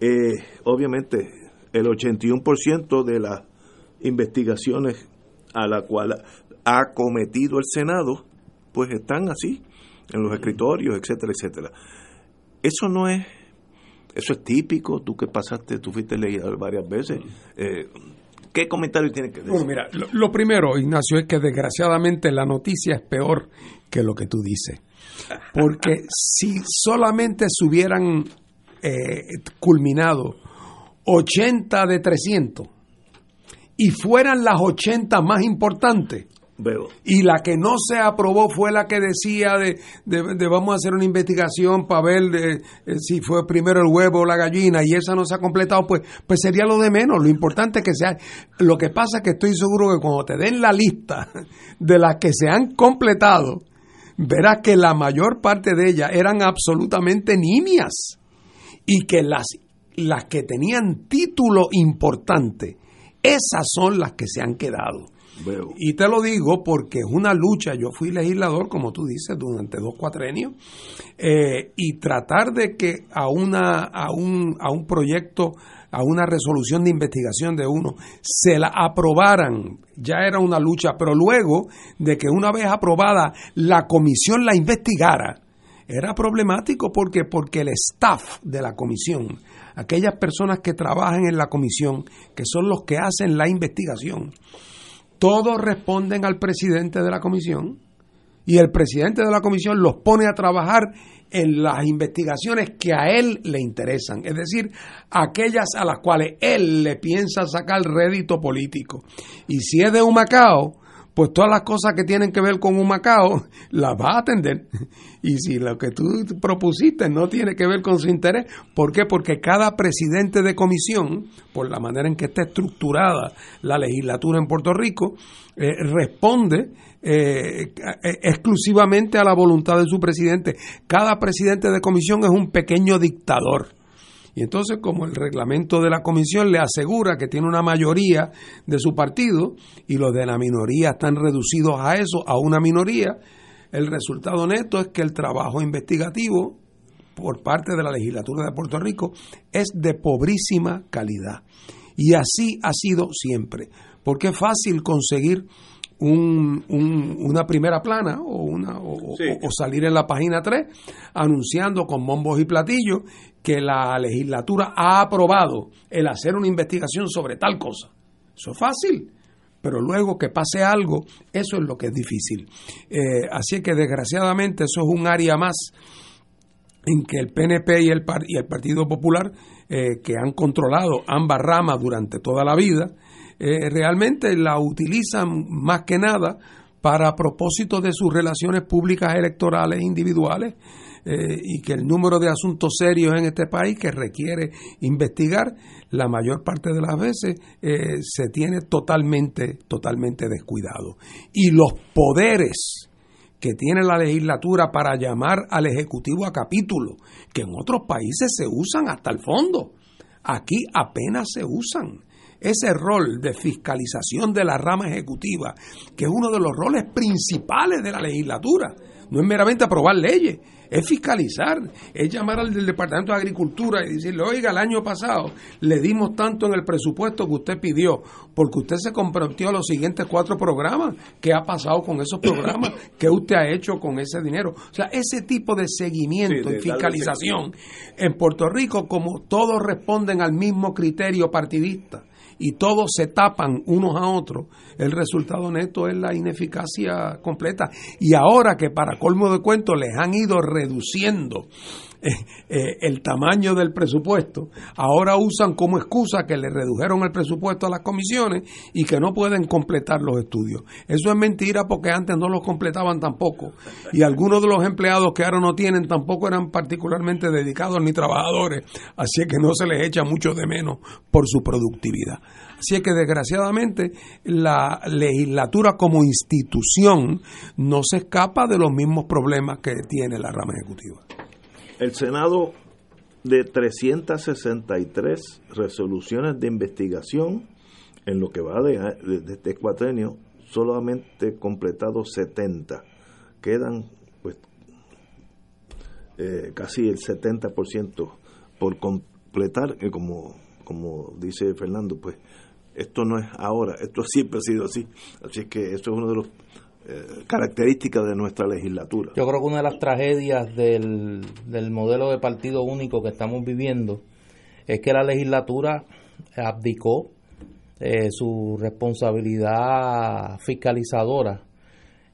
Eh, obviamente, el 81% de las investigaciones a la cual ha cometido el Senado, pues están así, en los escritorios, etcétera, etcétera. Eso no es, eso es típico, tú que pasaste, tú fuiste leído varias veces. Eh, ¿Qué comentario tiene que decir? Bueno, mira, lo, lo primero, Ignacio, es que desgraciadamente la noticia es peor que lo que tú dices. Porque si solamente se hubieran eh, culminado 80 de 300 y fueran las 80 más importantes, Veo. y la que no se aprobó fue la que decía de, de- de vamos a hacer una investigación para ver de, eh, si fue primero el huevo o la gallina y esa no se ha completado, pues, pues sería lo de menos. Lo importante es que sea. Lo que pasa es que estoy seguro que cuando te den la lista de las que se han completado, verás que la mayor parte de ellas eran absolutamente nimias y que las, las que tenían título importante, esas son las que se han quedado. Veo. Y te lo digo porque es una lucha. Yo fui legislador, como tú dices, durante dos cuatrenios, eh, y tratar de que a, una, a, un, a un proyecto, a una resolución de investigación de uno, se la aprobaran, ya era una lucha, pero luego de que una vez aprobada la comisión la investigara, era problemático porque porque el staff de la comisión, aquellas personas que trabajan en la comisión, que son los que hacen la investigación, todos responden al presidente de la comisión y el presidente de la comisión los pone a trabajar en las investigaciones que a él le interesan, es decir, aquellas a las cuales él le piensa sacar rédito político. Y si es de un Macao, pues todas las cosas que tienen que ver con un Macao [LAUGHS] las va a atender. Y si lo que tú propusiste no tiene que ver con su interés, ¿por qué? Porque cada presidente de comisión, por la manera en que está estructurada la legislatura en Puerto Rico, eh, responde eh, eh, exclusivamente a la voluntad de su presidente. Cada presidente de comisión es un pequeño dictador. Y entonces, como el reglamento de la comisión le asegura que tiene una mayoría de su partido y los de la minoría están reducidos a eso, a una minoría, el resultado neto es que el trabajo investigativo por parte de la legislatura de Puerto Rico es de pobrísima calidad. Y así ha sido siempre, porque es fácil conseguir un, un- una primera plana o, una, o, Sí. o- o salir en la página 3 anunciando con bombos y platillos que la legislatura ha aprobado el hacer una investigación sobre tal cosa. Eso es fácil, pero luego que pase algo, eso es lo que es difícil. Eh, así que desgraciadamente eso es un área más en que el PNP y el, par- y el Partido Popular, eh, que han controlado ambas ramas durante toda la vida, eh, realmente la utilizan más que nada para propósitos de sus relaciones públicas electorales individuales eh, y que el número de asuntos serios en este país que requiere investigar la mayor parte de las veces eh, se tiene totalmente totalmente descuidado y los poderes que tiene la legislatura para llamar al Ejecutivo a capítulo, que en otros países se usan hasta el fondo. Aquí apenas se usan. Ese rol de fiscalización de la rama ejecutiva, que es uno de los roles principales de la legislatura, no es meramente aprobar leyes, es fiscalizar, es llamar al del Departamento de Agricultura y decirle, oiga, el año pasado le dimos tanto en el presupuesto que usted pidió, porque usted se comprometió a los siguientes cuatro programas, ¿qué ha pasado con esos programas? ¿Qué usted ha hecho con ese dinero? O sea, ese tipo de seguimiento Sí, de y fiscalización en Puerto Rico, como todos responden al mismo criterio partidista y todos se tapan unos a otros, el resultado neto es la ineficacia completa. Y ahora que para colmo de cuentos les han ido reduciendo eh, eh, el tamaño del presupuesto, ahora usan como excusa que le redujeron el presupuesto a las comisiones y que no pueden completar los estudios. Eso es mentira porque antes no los completaban tampoco. Y algunos de los empleados que ahora no tienen tampoco eran particularmente dedicados ni trabajadores, así que no se les echa mucho de menos por su productividad. Así es que desgraciadamente la legislatura como institución no se escapa de los mismos problemas que tiene la rama ejecutiva. El Senado de 363 resoluciones de investigación en lo que va de, de- de este cuatrenio, solamente completado 70. Quedan pues eh, casi el 70% por completar, que como, como dice Fernando, pues esto no es ahora, esto siempre ha sido así. Así que eso es una de las características de nuestra legislatura. Yo creo que una de las tragedias del, del modelo de partido único que estamos viviendo es que la legislatura abdicó eh, su responsabilidad fiscalizadora.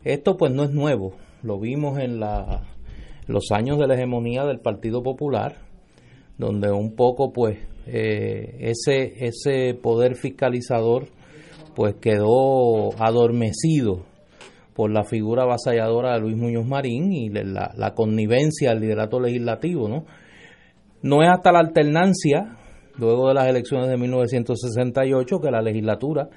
Esto pues no es nuevo, lo vimos en la, los años de la hegemonía del Partido Popular, donde un poco pues eh, ese, ese poder fiscalizador pues quedó adormecido por la figura avasalladora de Luis Muñoz Marín y la, la connivencia al liderato legislativo, ¿no? No es hasta la alternancia, luego de las elecciones de 1968, que la legislatura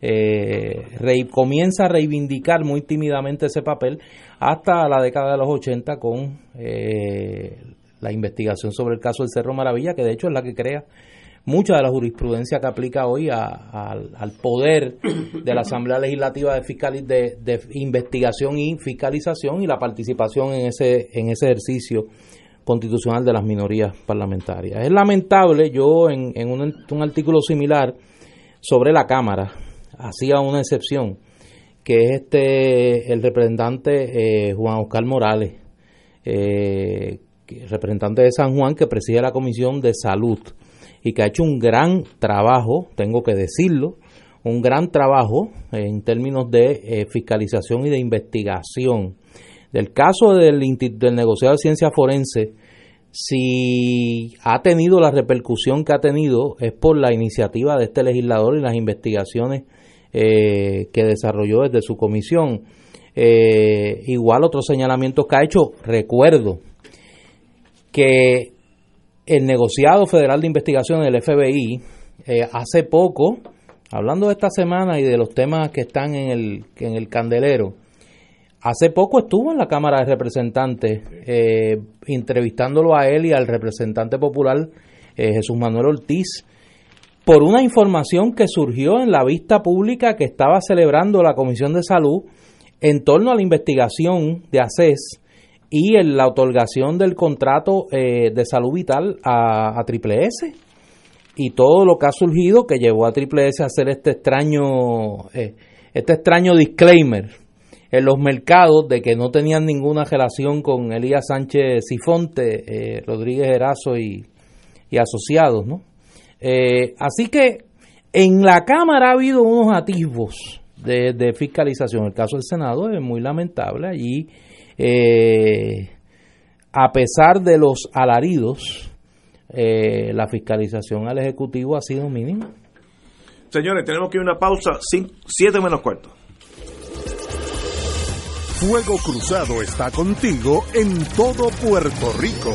eh, comienza a reivindicar muy tímidamente ese papel hasta la década de los 80 con eh, la investigación sobre el caso del Cerro Maravilla, que de hecho es la que crea mucha de la jurisprudencia que aplica hoy a- al- poder de la Asamblea Legislativa de, fiscali- de, investigación y fiscalización y la participación en ese, en ese ejercicio constitucional de las minorías parlamentarias. Es lamentable, yo en, en un, artículo similar sobre la Cámara hacía una excepción, que es este el representante eh, Juan Oscar Morales, eh, representante de San Juan, que preside la Comisión de Salud y que ha hecho un gran trabajo, tengo que decirlo, un gran trabajo en términos de eh, fiscalización y de investigación. Del caso del, del negociado de ciencia forense, si ha tenido la repercusión que ha tenido es por la iniciativa de este legislador y las investigaciones eh, que desarrolló desde su comisión. Eh, igual otros señalamientos que ha hecho, recuerdo que el negociado federal de investigación del FBI eh, hace poco, hablando de esta semana y de los temas que están en el, en el candelero, hace poco estuvo en la Cámara de Representantes eh, entrevistándolo a él y al representante popular eh, Jesús Manuel Ortiz por una información que surgió en la vista pública que estaba celebrando la Comisión de Salud en torno a la investigación de ACES y en la otorgación del contrato eh, de salud vital a, Triple S. y todo lo que ha surgido que llevó a Triple S a hacer este extraño, eh, este extraño disclaimer en los mercados de que no tenían ninguna relación con Elías Sánchez Sifonte, eh, Rodríguez Erazo y, y asociados, ¿no? Eh, así que en la Cámara ha habido unos atisbos de, de fiscalización. El caso del Senado es muy lamentable. Allí, eh, a pesar de los alaridos, eh, la fiscalización al Ejecutivo ha sido mínima. Señores, tenemos que ir a una pausa, 7 menos cuarto. Fuego Cruzado está contigo en todo Puerto Rico.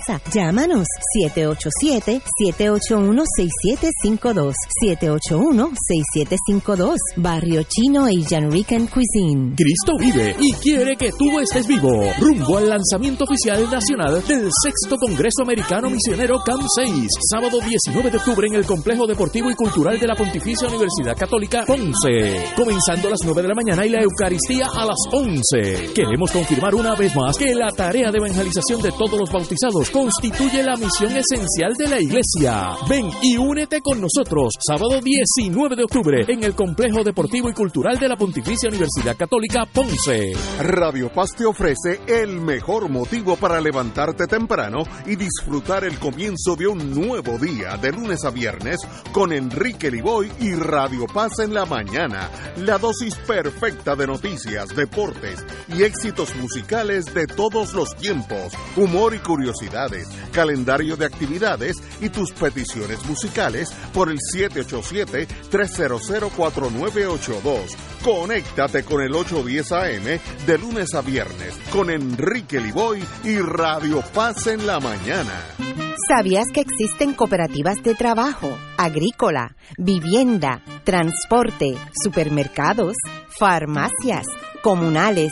Llámanos 787-781-6752. 781-6752. Barrio Chino Asian Rican Cuisine. Cristo vive y quiere que tú estés vivo. Rumbo al lanzamiento oficial nacional del sexto Congreso Americano Misionero CAM 6. Sábado 19 de octubre en el Complejo Deportivo y Cultural de la Pontificia Universidad Católica Ponce. Comenzando a las 9 de la mañana y la Eucaristía a las 11. Queremos confirmar una vez más que la tarea de evangelización de todos los bautizados constituye la misión esencial de la iglesia. Ven y únete con nosotros sábado 19 de octubre en el Complejo Deportivo y Cultural de la Pontificia Universidad Católica Ponce. Radio Paz te ofrece el mejor motivo para levantarte temprano y disfrutar el comienzo de un nuevo día de lunes a viernes con Enrique Liboy y Radio Paz en la mañana. La dosis perfecta de noticias, deportes y éxitos musicales de todos los tiempos, humor y curiosidad calendario de actividades y tus peticiones musicales por el 787-300-4982. Conéctate con el 810 AM de lunes a viernes con Enrique Liboy y Radio Paz en la mañana. ¿Sabías que existen cooperativas de trabajo, agrícola, vivienda, transporte, supermercados, farmacias, comunales,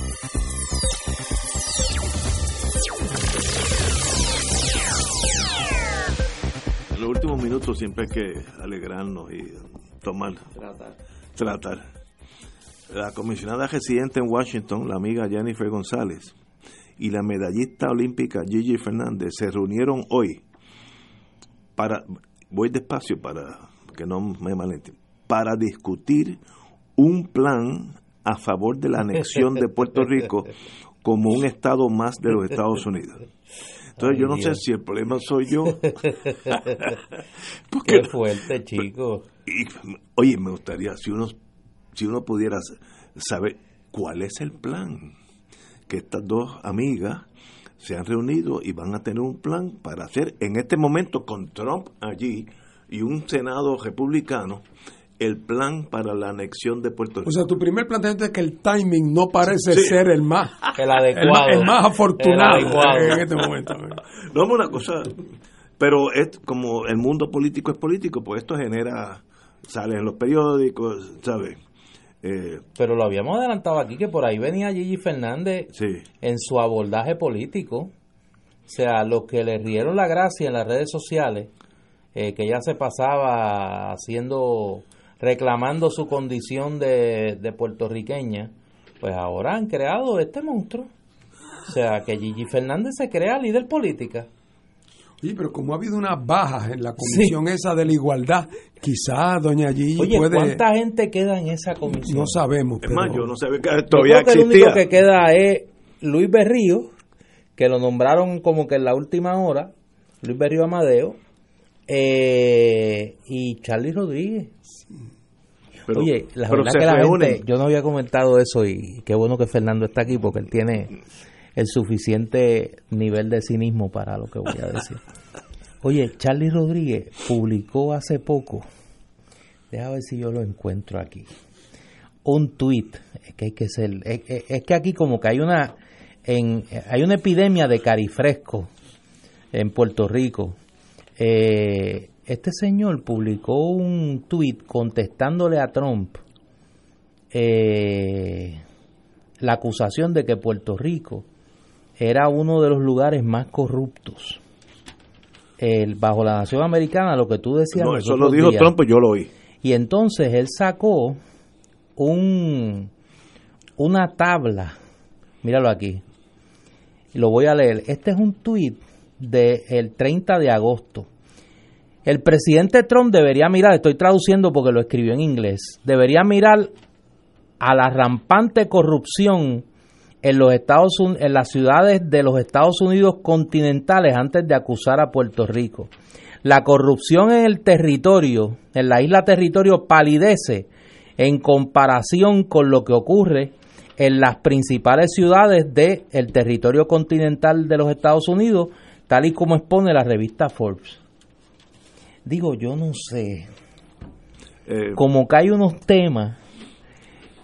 Los últimos minutos siempre hay que alegrarnos y tomar, Tratar. tratar. La comisionada residente en Washington, la amiga Jennifer González, y la medallista olímpica Gigi Fernández se reunieron hoy para, voy despacio para que no me malentiendan, para discutir un plan a favor de la anexión de Puerto Rico [LAUGHS] como un estado más de los Estados Unidos. Entonces Ay, yo no sé si el problema soy yo. [LAUGHS] [LAUGHS] Qué fuerte, chico. Y, oye, me gustaría, si uno, si uno pudiera saber cuál es el plan, que estas dos amigas se han reunido y van a tener un plan para hacer en este momento con Trump allí y un Senado republicano el plan para la anexión de Puerto Rico. O sea, tu primer planteamiento es que el timing no parece Sí. ser el más, El adecuado. el más afortunado El en este momento. [LAUGHS] No es una cosa, pero es como el mundo político es político, pues esto genera, sale en los periódicos, ¿sabes? Eh, Pero lo habíamos adelantado aquí que por ahí venía Gigi Fernández sí. en su abordaje político. O sea, los que le rieron la gracia en las redes sociales, eh, que ella se pasaba haciendo, reclamando su condición de, de puertorriqueña, pues ahora han creado este monstruo. O sea, que Gigi Fernández se crea líder política. Oye, pero como ha habido unas bajas en la comisión esa de la igualdad, quizás doña Gigi Oye, puede... ¿cuánta gente queda en esa comisión? No sabemos, Es pero... más, yo no sabía que Yo todavía creo que el existía. único que queda es Luis Berrío, que lo nombraron como que en la última hora, Luis Berrío Amadeo, Eh, y Charlie Rodríguez. Pero- Oye, la pero verdad que la gente, yo no había comentado eso y qué bueno que Fernando está aquí porque él tiene el suficiente nivel de cinismo para lo que voy a decir. [LAUGHS] Oye, Charlie Rodríguez publicó hace poco, déjame ver si yo lo encuentro aquí, un tuit, es que hay que ser, es, es- es que aquí como que hay una, en, hay una epidemia de carifresco en Puerto Rico. Eh, este señor publicó un tuit contestándole a Trump eh, la acusación de que Puerto Rico era uno de los lugares más corruptos. El, bajo la nación americana, lo que tú decías. No, eso lo dijo días. Trump, pues yo lo oí. Y entonces él sacó un una tabla. Míralo aquí. Lo voy a leer. Este es un tuit del 30 de agosto. El presidente Trump debería mirar, estoy traduciendo porque lo escribió en inglés, debería mirar a la rampante corrupción en los Estados en las ciudades de los Estados Unidos continentales antes de acusar a Puerto Rico. La corrupción en el territorio, en la isla territorio palidece en comparación con lo que ocurre en las principales ciudades del territorio continental de los Estados Unidos, tal y como expone la revista Forbes. Digo, yo no sé, Eh, como que hay unos temas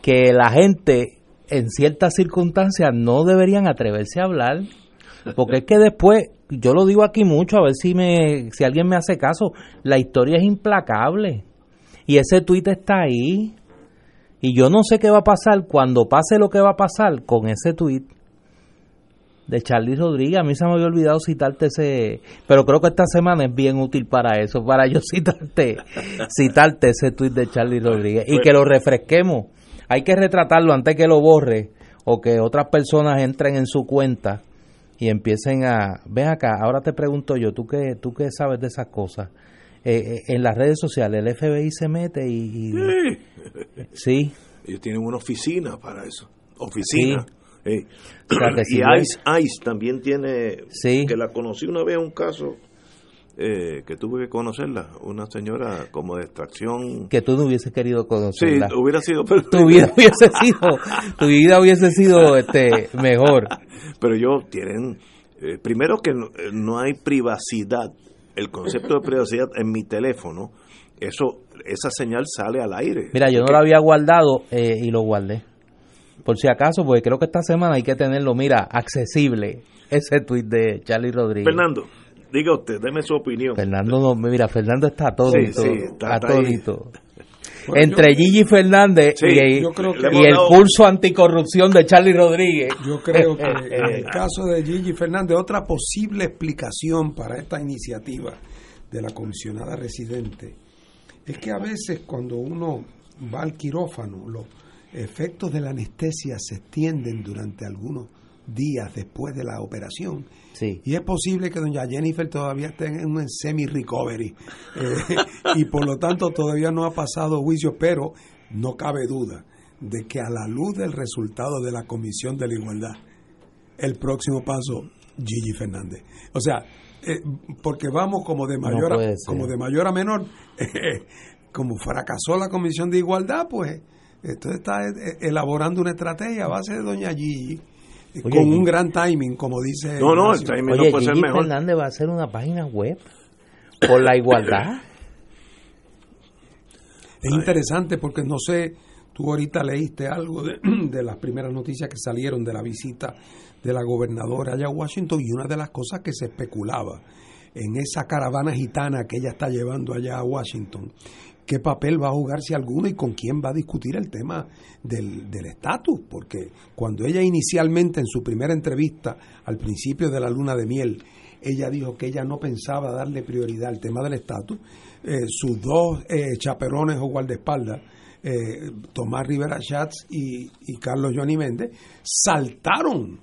que la gente en ciertas circunstancias no deberían atreverse a hablar, porque es que después, yo lo digo aquí mucho, a ver si me si alguien me hace caso, la historia es implacable. Y ese tuit está ahí. Y yo no sé qué va a pasar. Cuando pase lo que va a pasar con ese tuit de Charlie Rodríguez. A mí se me había olvidado citarte ese, pero creo que esta semana es bien útil para eso, para yo [LAUGHS] citarte, citarte ese tuit de Charlie Rodríguez y que lo refresquemos. Hay que retratarlo antes que lo borre o que otras personas entren en su cuenta y empiecen a, ven acá, ahora te pregunto yo, tú que tú que sabes de esas cosas. Eh, eh, en las redes sociales el FBI se mete y, y- sí, Ellos tienen una oficina para eso. Oficina. Eh, que y ICE, ICE también tiene, que la conocí una vez, un caso eh, que tuve que conocerla, una señora como de extracción. que tú no hubieses querido Sí, conocerla. hubiera sido tu vida [LAUGHS] hubiese sido tu vida hubiese sido este mejor Pero ellos tienen, eh, primero que no, eh, no hay privacidad, el concepto de privacidad en mi teléfono, eso esa señal sale al aire. mira yo no lo había guardado eh, y lo guardé por si acaso porque creo que esta semana hay que tenerlo mira accesible. [LAUGHS] Ese tweet de Charlie Rodríguez. Fernando, diga usted, deme su opinión. Fernando no mira Fernando está atónito Sí, sí, está- atónito entre Gigi Fernández Sí, y, yo creo que- y le hemos el dado- curso anticorrupción de Charlie Rodríguez. Yo creo que [LAUGHS] en el caso de Gigi Fernández, otra posible explicación para esta iniciativa de la comisionada residente es que a veces cuando uno va al quirófano, los efectos de la anestesia se extienden durante algunos días después de la operación. Sí. Y es posible que doña Jennifer todavía esté en un semi-recovery eh, [LAUGHS] y por lo tanto todavía no ha pasado juicio, pero no cabe duda de que a la luz del resultado de la Comisión de la Igualdad, el próximo paso, Gigi Fernández. O sea, eh, porque vamos como de mayor, a, como de mayor a menor, [LAUGHS] eh, como fracasó la Comisión de Igualdad, pues entonces está eh, elaborando una estrategia a base de doña Gigi, eh, Oye, con Gigi- un gran timing, como dice... No, no, el timing Oye, Gigi Fernández va a hacer una página web por la igualdad. [COUGHS] Es interesante porque no sé, tú ahorita leíste algo de, [COUGHS] de las primeras noticias que salieron de la visita de la gobernadora allá a Washington y una de las cosas que se especulaba en esa caravana gitana que ella está llevando allá a Washington, qué papel va a jugar si alguno y con quién va a discutir el tema del estatus, porque cuando ella inicialmente en su primera entrevista al principio de la luna de miel, ella dijo que ella no pensaba darle prioridad al tema del estatus, eh, sus dos eh, chaperones o guardaespaldas, eh, Tomás Rivera Schatz y, y Carlos Johnny Méndez, saltaron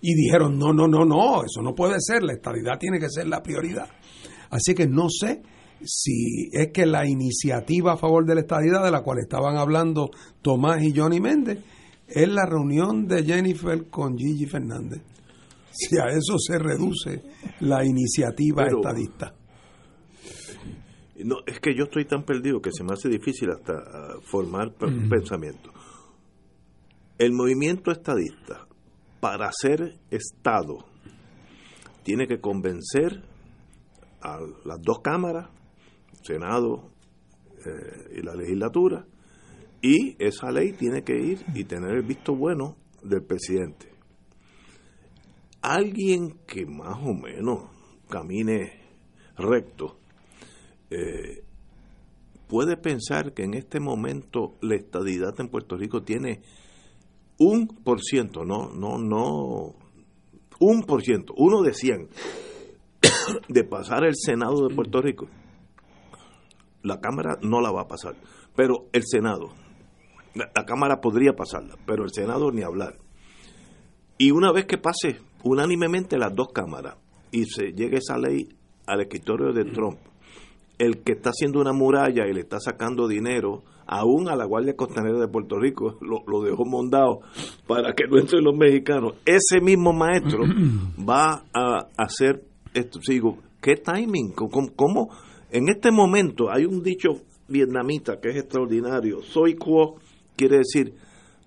y dijeron, no, no, no, no, eso no puede ser, la estabilidad tiene que ser la prioridad. Así que no sé si es que la iniciativa a favor de la estadidad de la cual estaban hablando Tomás y Johnny Méndez es la reunión de Jennifer con Gigi Fernández. Si a eso se reduce la iniciativa Pero- estadista. No, es que yo estoy tan perdido que se me hace difícil hasta ah, formar pe- pensamiento. El movimiento estadista, para ser Estado, tiene que convencer a las dos cámaras, Senado eh, y la legislatura, y esa ley tiene que ir y tener el visto bueno del presidente. Alguien que más o menos camine recto, eh, puede pensar que en este momento la estadidad en Puerto Rico tiene un por ciento, no, no, no, un por ciento, uno de cien, [COUGHS] de pasar el Senado de Puerto Rico. La Cámara no la va a pasar, pero el Senado, la, la Cámara podría pasarla, pero el Senado ni hablar. Y una vez que pase unánimemente las dos cámaras y se llegue esa ley al escritorio de Trump, el que está haciendo una muralla y le está sacando dinero aún a la Guardia Costanera de Puerto Rico, [LAUGHS] lo, lo dejó mondado para que no entren los mexicanos. Ese mismo maestro [CLEARS THROAT] va a hacer esto. Sigo, ¿qué timing? ¿Cómo, cómo? En este momento hay un dicho vietnamita que es extraordinario. Soy quo quiere decir,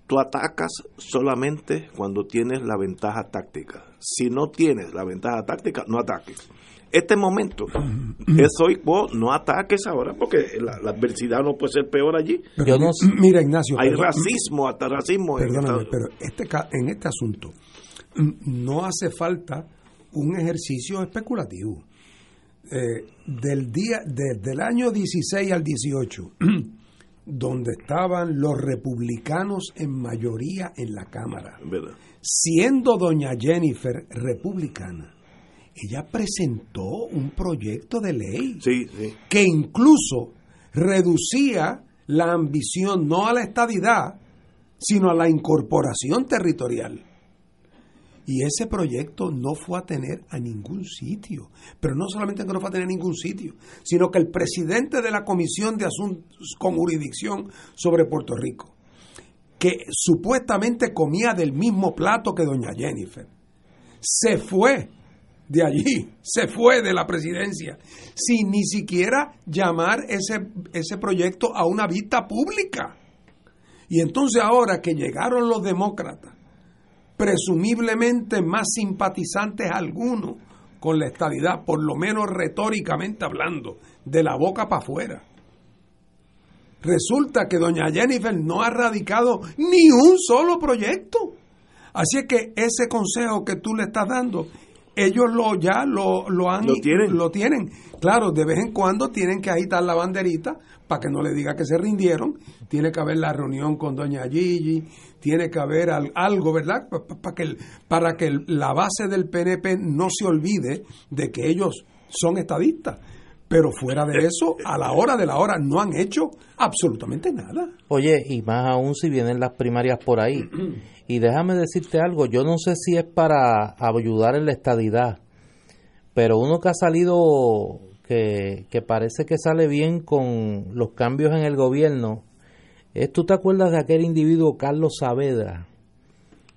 tú atacas solamente cuando tienes la ventaja táctica. Si no tienes la ventaja táctica, no ataques. Este momento, es hoy, vos no ataques ahora porque la, la adversidad no puede ser peor allí. Pero, Mira, Ignacio. Hay perdón- racismo, hasta racismo. Perdóname, pero este, ca- en este asunto mm, no hace falta un ejercicio especulativo. Eh, del día, desde el año 16 al 18, [CLEARS THROAT] donde estaban los republicanos en mayoría en la Cámara, ¿verdad? siendo doña Jennifer republicana, ella presentó un proyecto de ley Sí, sí. que incluso reducía la ambición no a la estadidad, sino a la incorporación territorial. Y ese proyecto no fue a tener a ningún sitio. Pero no solamente que no fue a tener a ningún sitio, sino que el presidente de la Comisión de Asuntos con Jurisdicción sobre Puerto Rico, que supuestamente comía del mismo plato que doña Jennifer, se fue de allí, [LAUGHS] se fue de la presidencia, sin ni siquiera llamar ese, ese proyecto a una vista pública. Y entonces ahora que llegaron los demócratas, presumiblemente más simpatizantes algunos con la estadidad, por lo menos retóricamente hablando, de la boca para afuera. Resulta que doña Jennifer no ha radicado ni un solo proyecto. Así es que ese consejo que tú le estás dando, ellos lo ya lo, lo han Lo tienen. lo tienen. Claro, de vez en cuando tienen que agitar la banderita para que no le diga que se rindieron. Tiene que haber la reunión con doña Gigi, tiene que haber al- algo, ¿verdad? Pa- pa- Para que, para que la base del PNP no se olvide de que ellos son estadistas. Pero fuera de eso, a la hora de la hora no han hecho absolutamente nada. Oye, y más aún si vienen las primarias por ahí. Y déjame decirte algo, yo no sé si es para ayudar en la estadidad, pero uno que ha salido, que, que parece que sale bien con los cambios en el gobierno, es, ¿tú te acuerdas de aquel individuo Carlos Saavedra?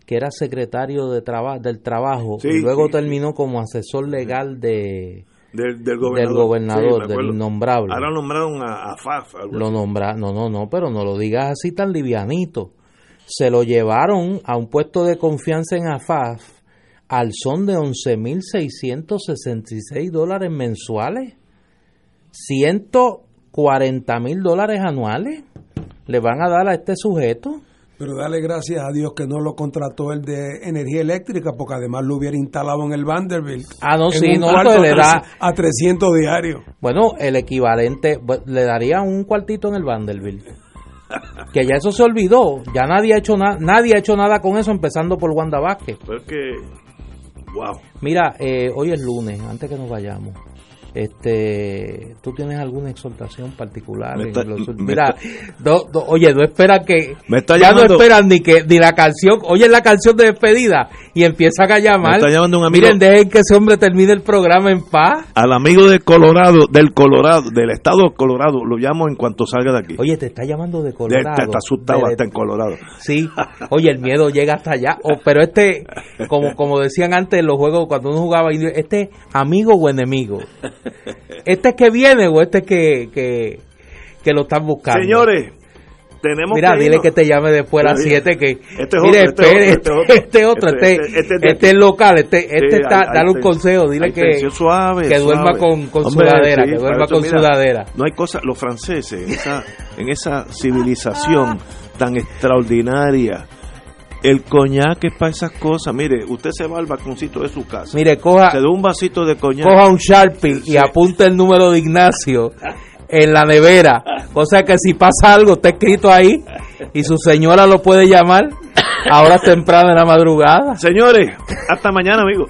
que era secretario de traba- del trabajo Sí, y luego sí, terminó como asesor legal de Del, del del gobernador, gobernador, Sí, del acuerdo. innombrable. Ahora nombraron a, a Faf. algo Lo nombra, no, no, no, pero no lo digas así tan livianito. Se lo llevaron a un puesto de confianza en AFAF al son de 11.666 dólares mensuales, 140 mil dólares anuales. Le van a dar a este sujeto. Pero dale gracias a Dios que no lo contrató el de energía eléctrica, porque además lo hubiera instalado en el Vanderbilt. Ah, no, sí, no, le a da- a 300 diarios. Bueno, el equivalente, le daría un cuartito en el Vanderbilt. Que ya eso se olvidó. Ya nadie ha hecho nada, nadie ha hecho nada con eso, empezando por Wanda Vázquez. Pero es que, wow. Mira, eh, hoy es lunes, antes que nos vayamos. Este, ¿tú tienes alguna exhortación particular? Me en está- los- me mira, está- oye, no espera que Me está ya llamando- no esperan ni que ni la canción, oye la canción de despedida y empiezan a llamar. Me está llamando un amigo- Miren, dejen que ese hombre termine el programa en paz. Al amigo de Colorado, del Colorado, del estado de Colorado, lo llamo en cuanto salga de aquí. Oye, te está llamando de De- Colorado. está, está asustado De- hasta en Colorado. Sí, oye, el miedo llega hasta allá. O- pero este, como, como decían antes en los juegos, cuando uno jugaba, este amigo o enemigo. [LAUGHS] ¿Este es que viene o este es que, que, que lo están buscando? Señores, tenemos Mira, que dile irnos. que te llame después a las Mira, 7 que... este es mire, otro, este espere, otro, [LAUGHS] este, este otro, este, este- este es de este es aquí. local, este, este Sí, está, hay- hay dale un consejo, dile que, suave, que duerma suave. con, con Hombre, sudadera, sí, que duerma con mira, sudadera. No hay cosa, los franceses, en esa, [LAUGHS] en esa civilización tan extraordinaria, el coñac es para esas cosas. Mire, usted se va al balconcito de su casa. Mire, coja, se da un vasito de coñac. coja un Sharpie y apunta el número de Ignacio en la nevera, cosa que si pasa algo está escrito ahí y su señora lo puede llamar a horas tempranas de la madrugada. Señores, hasta mañana, amigos.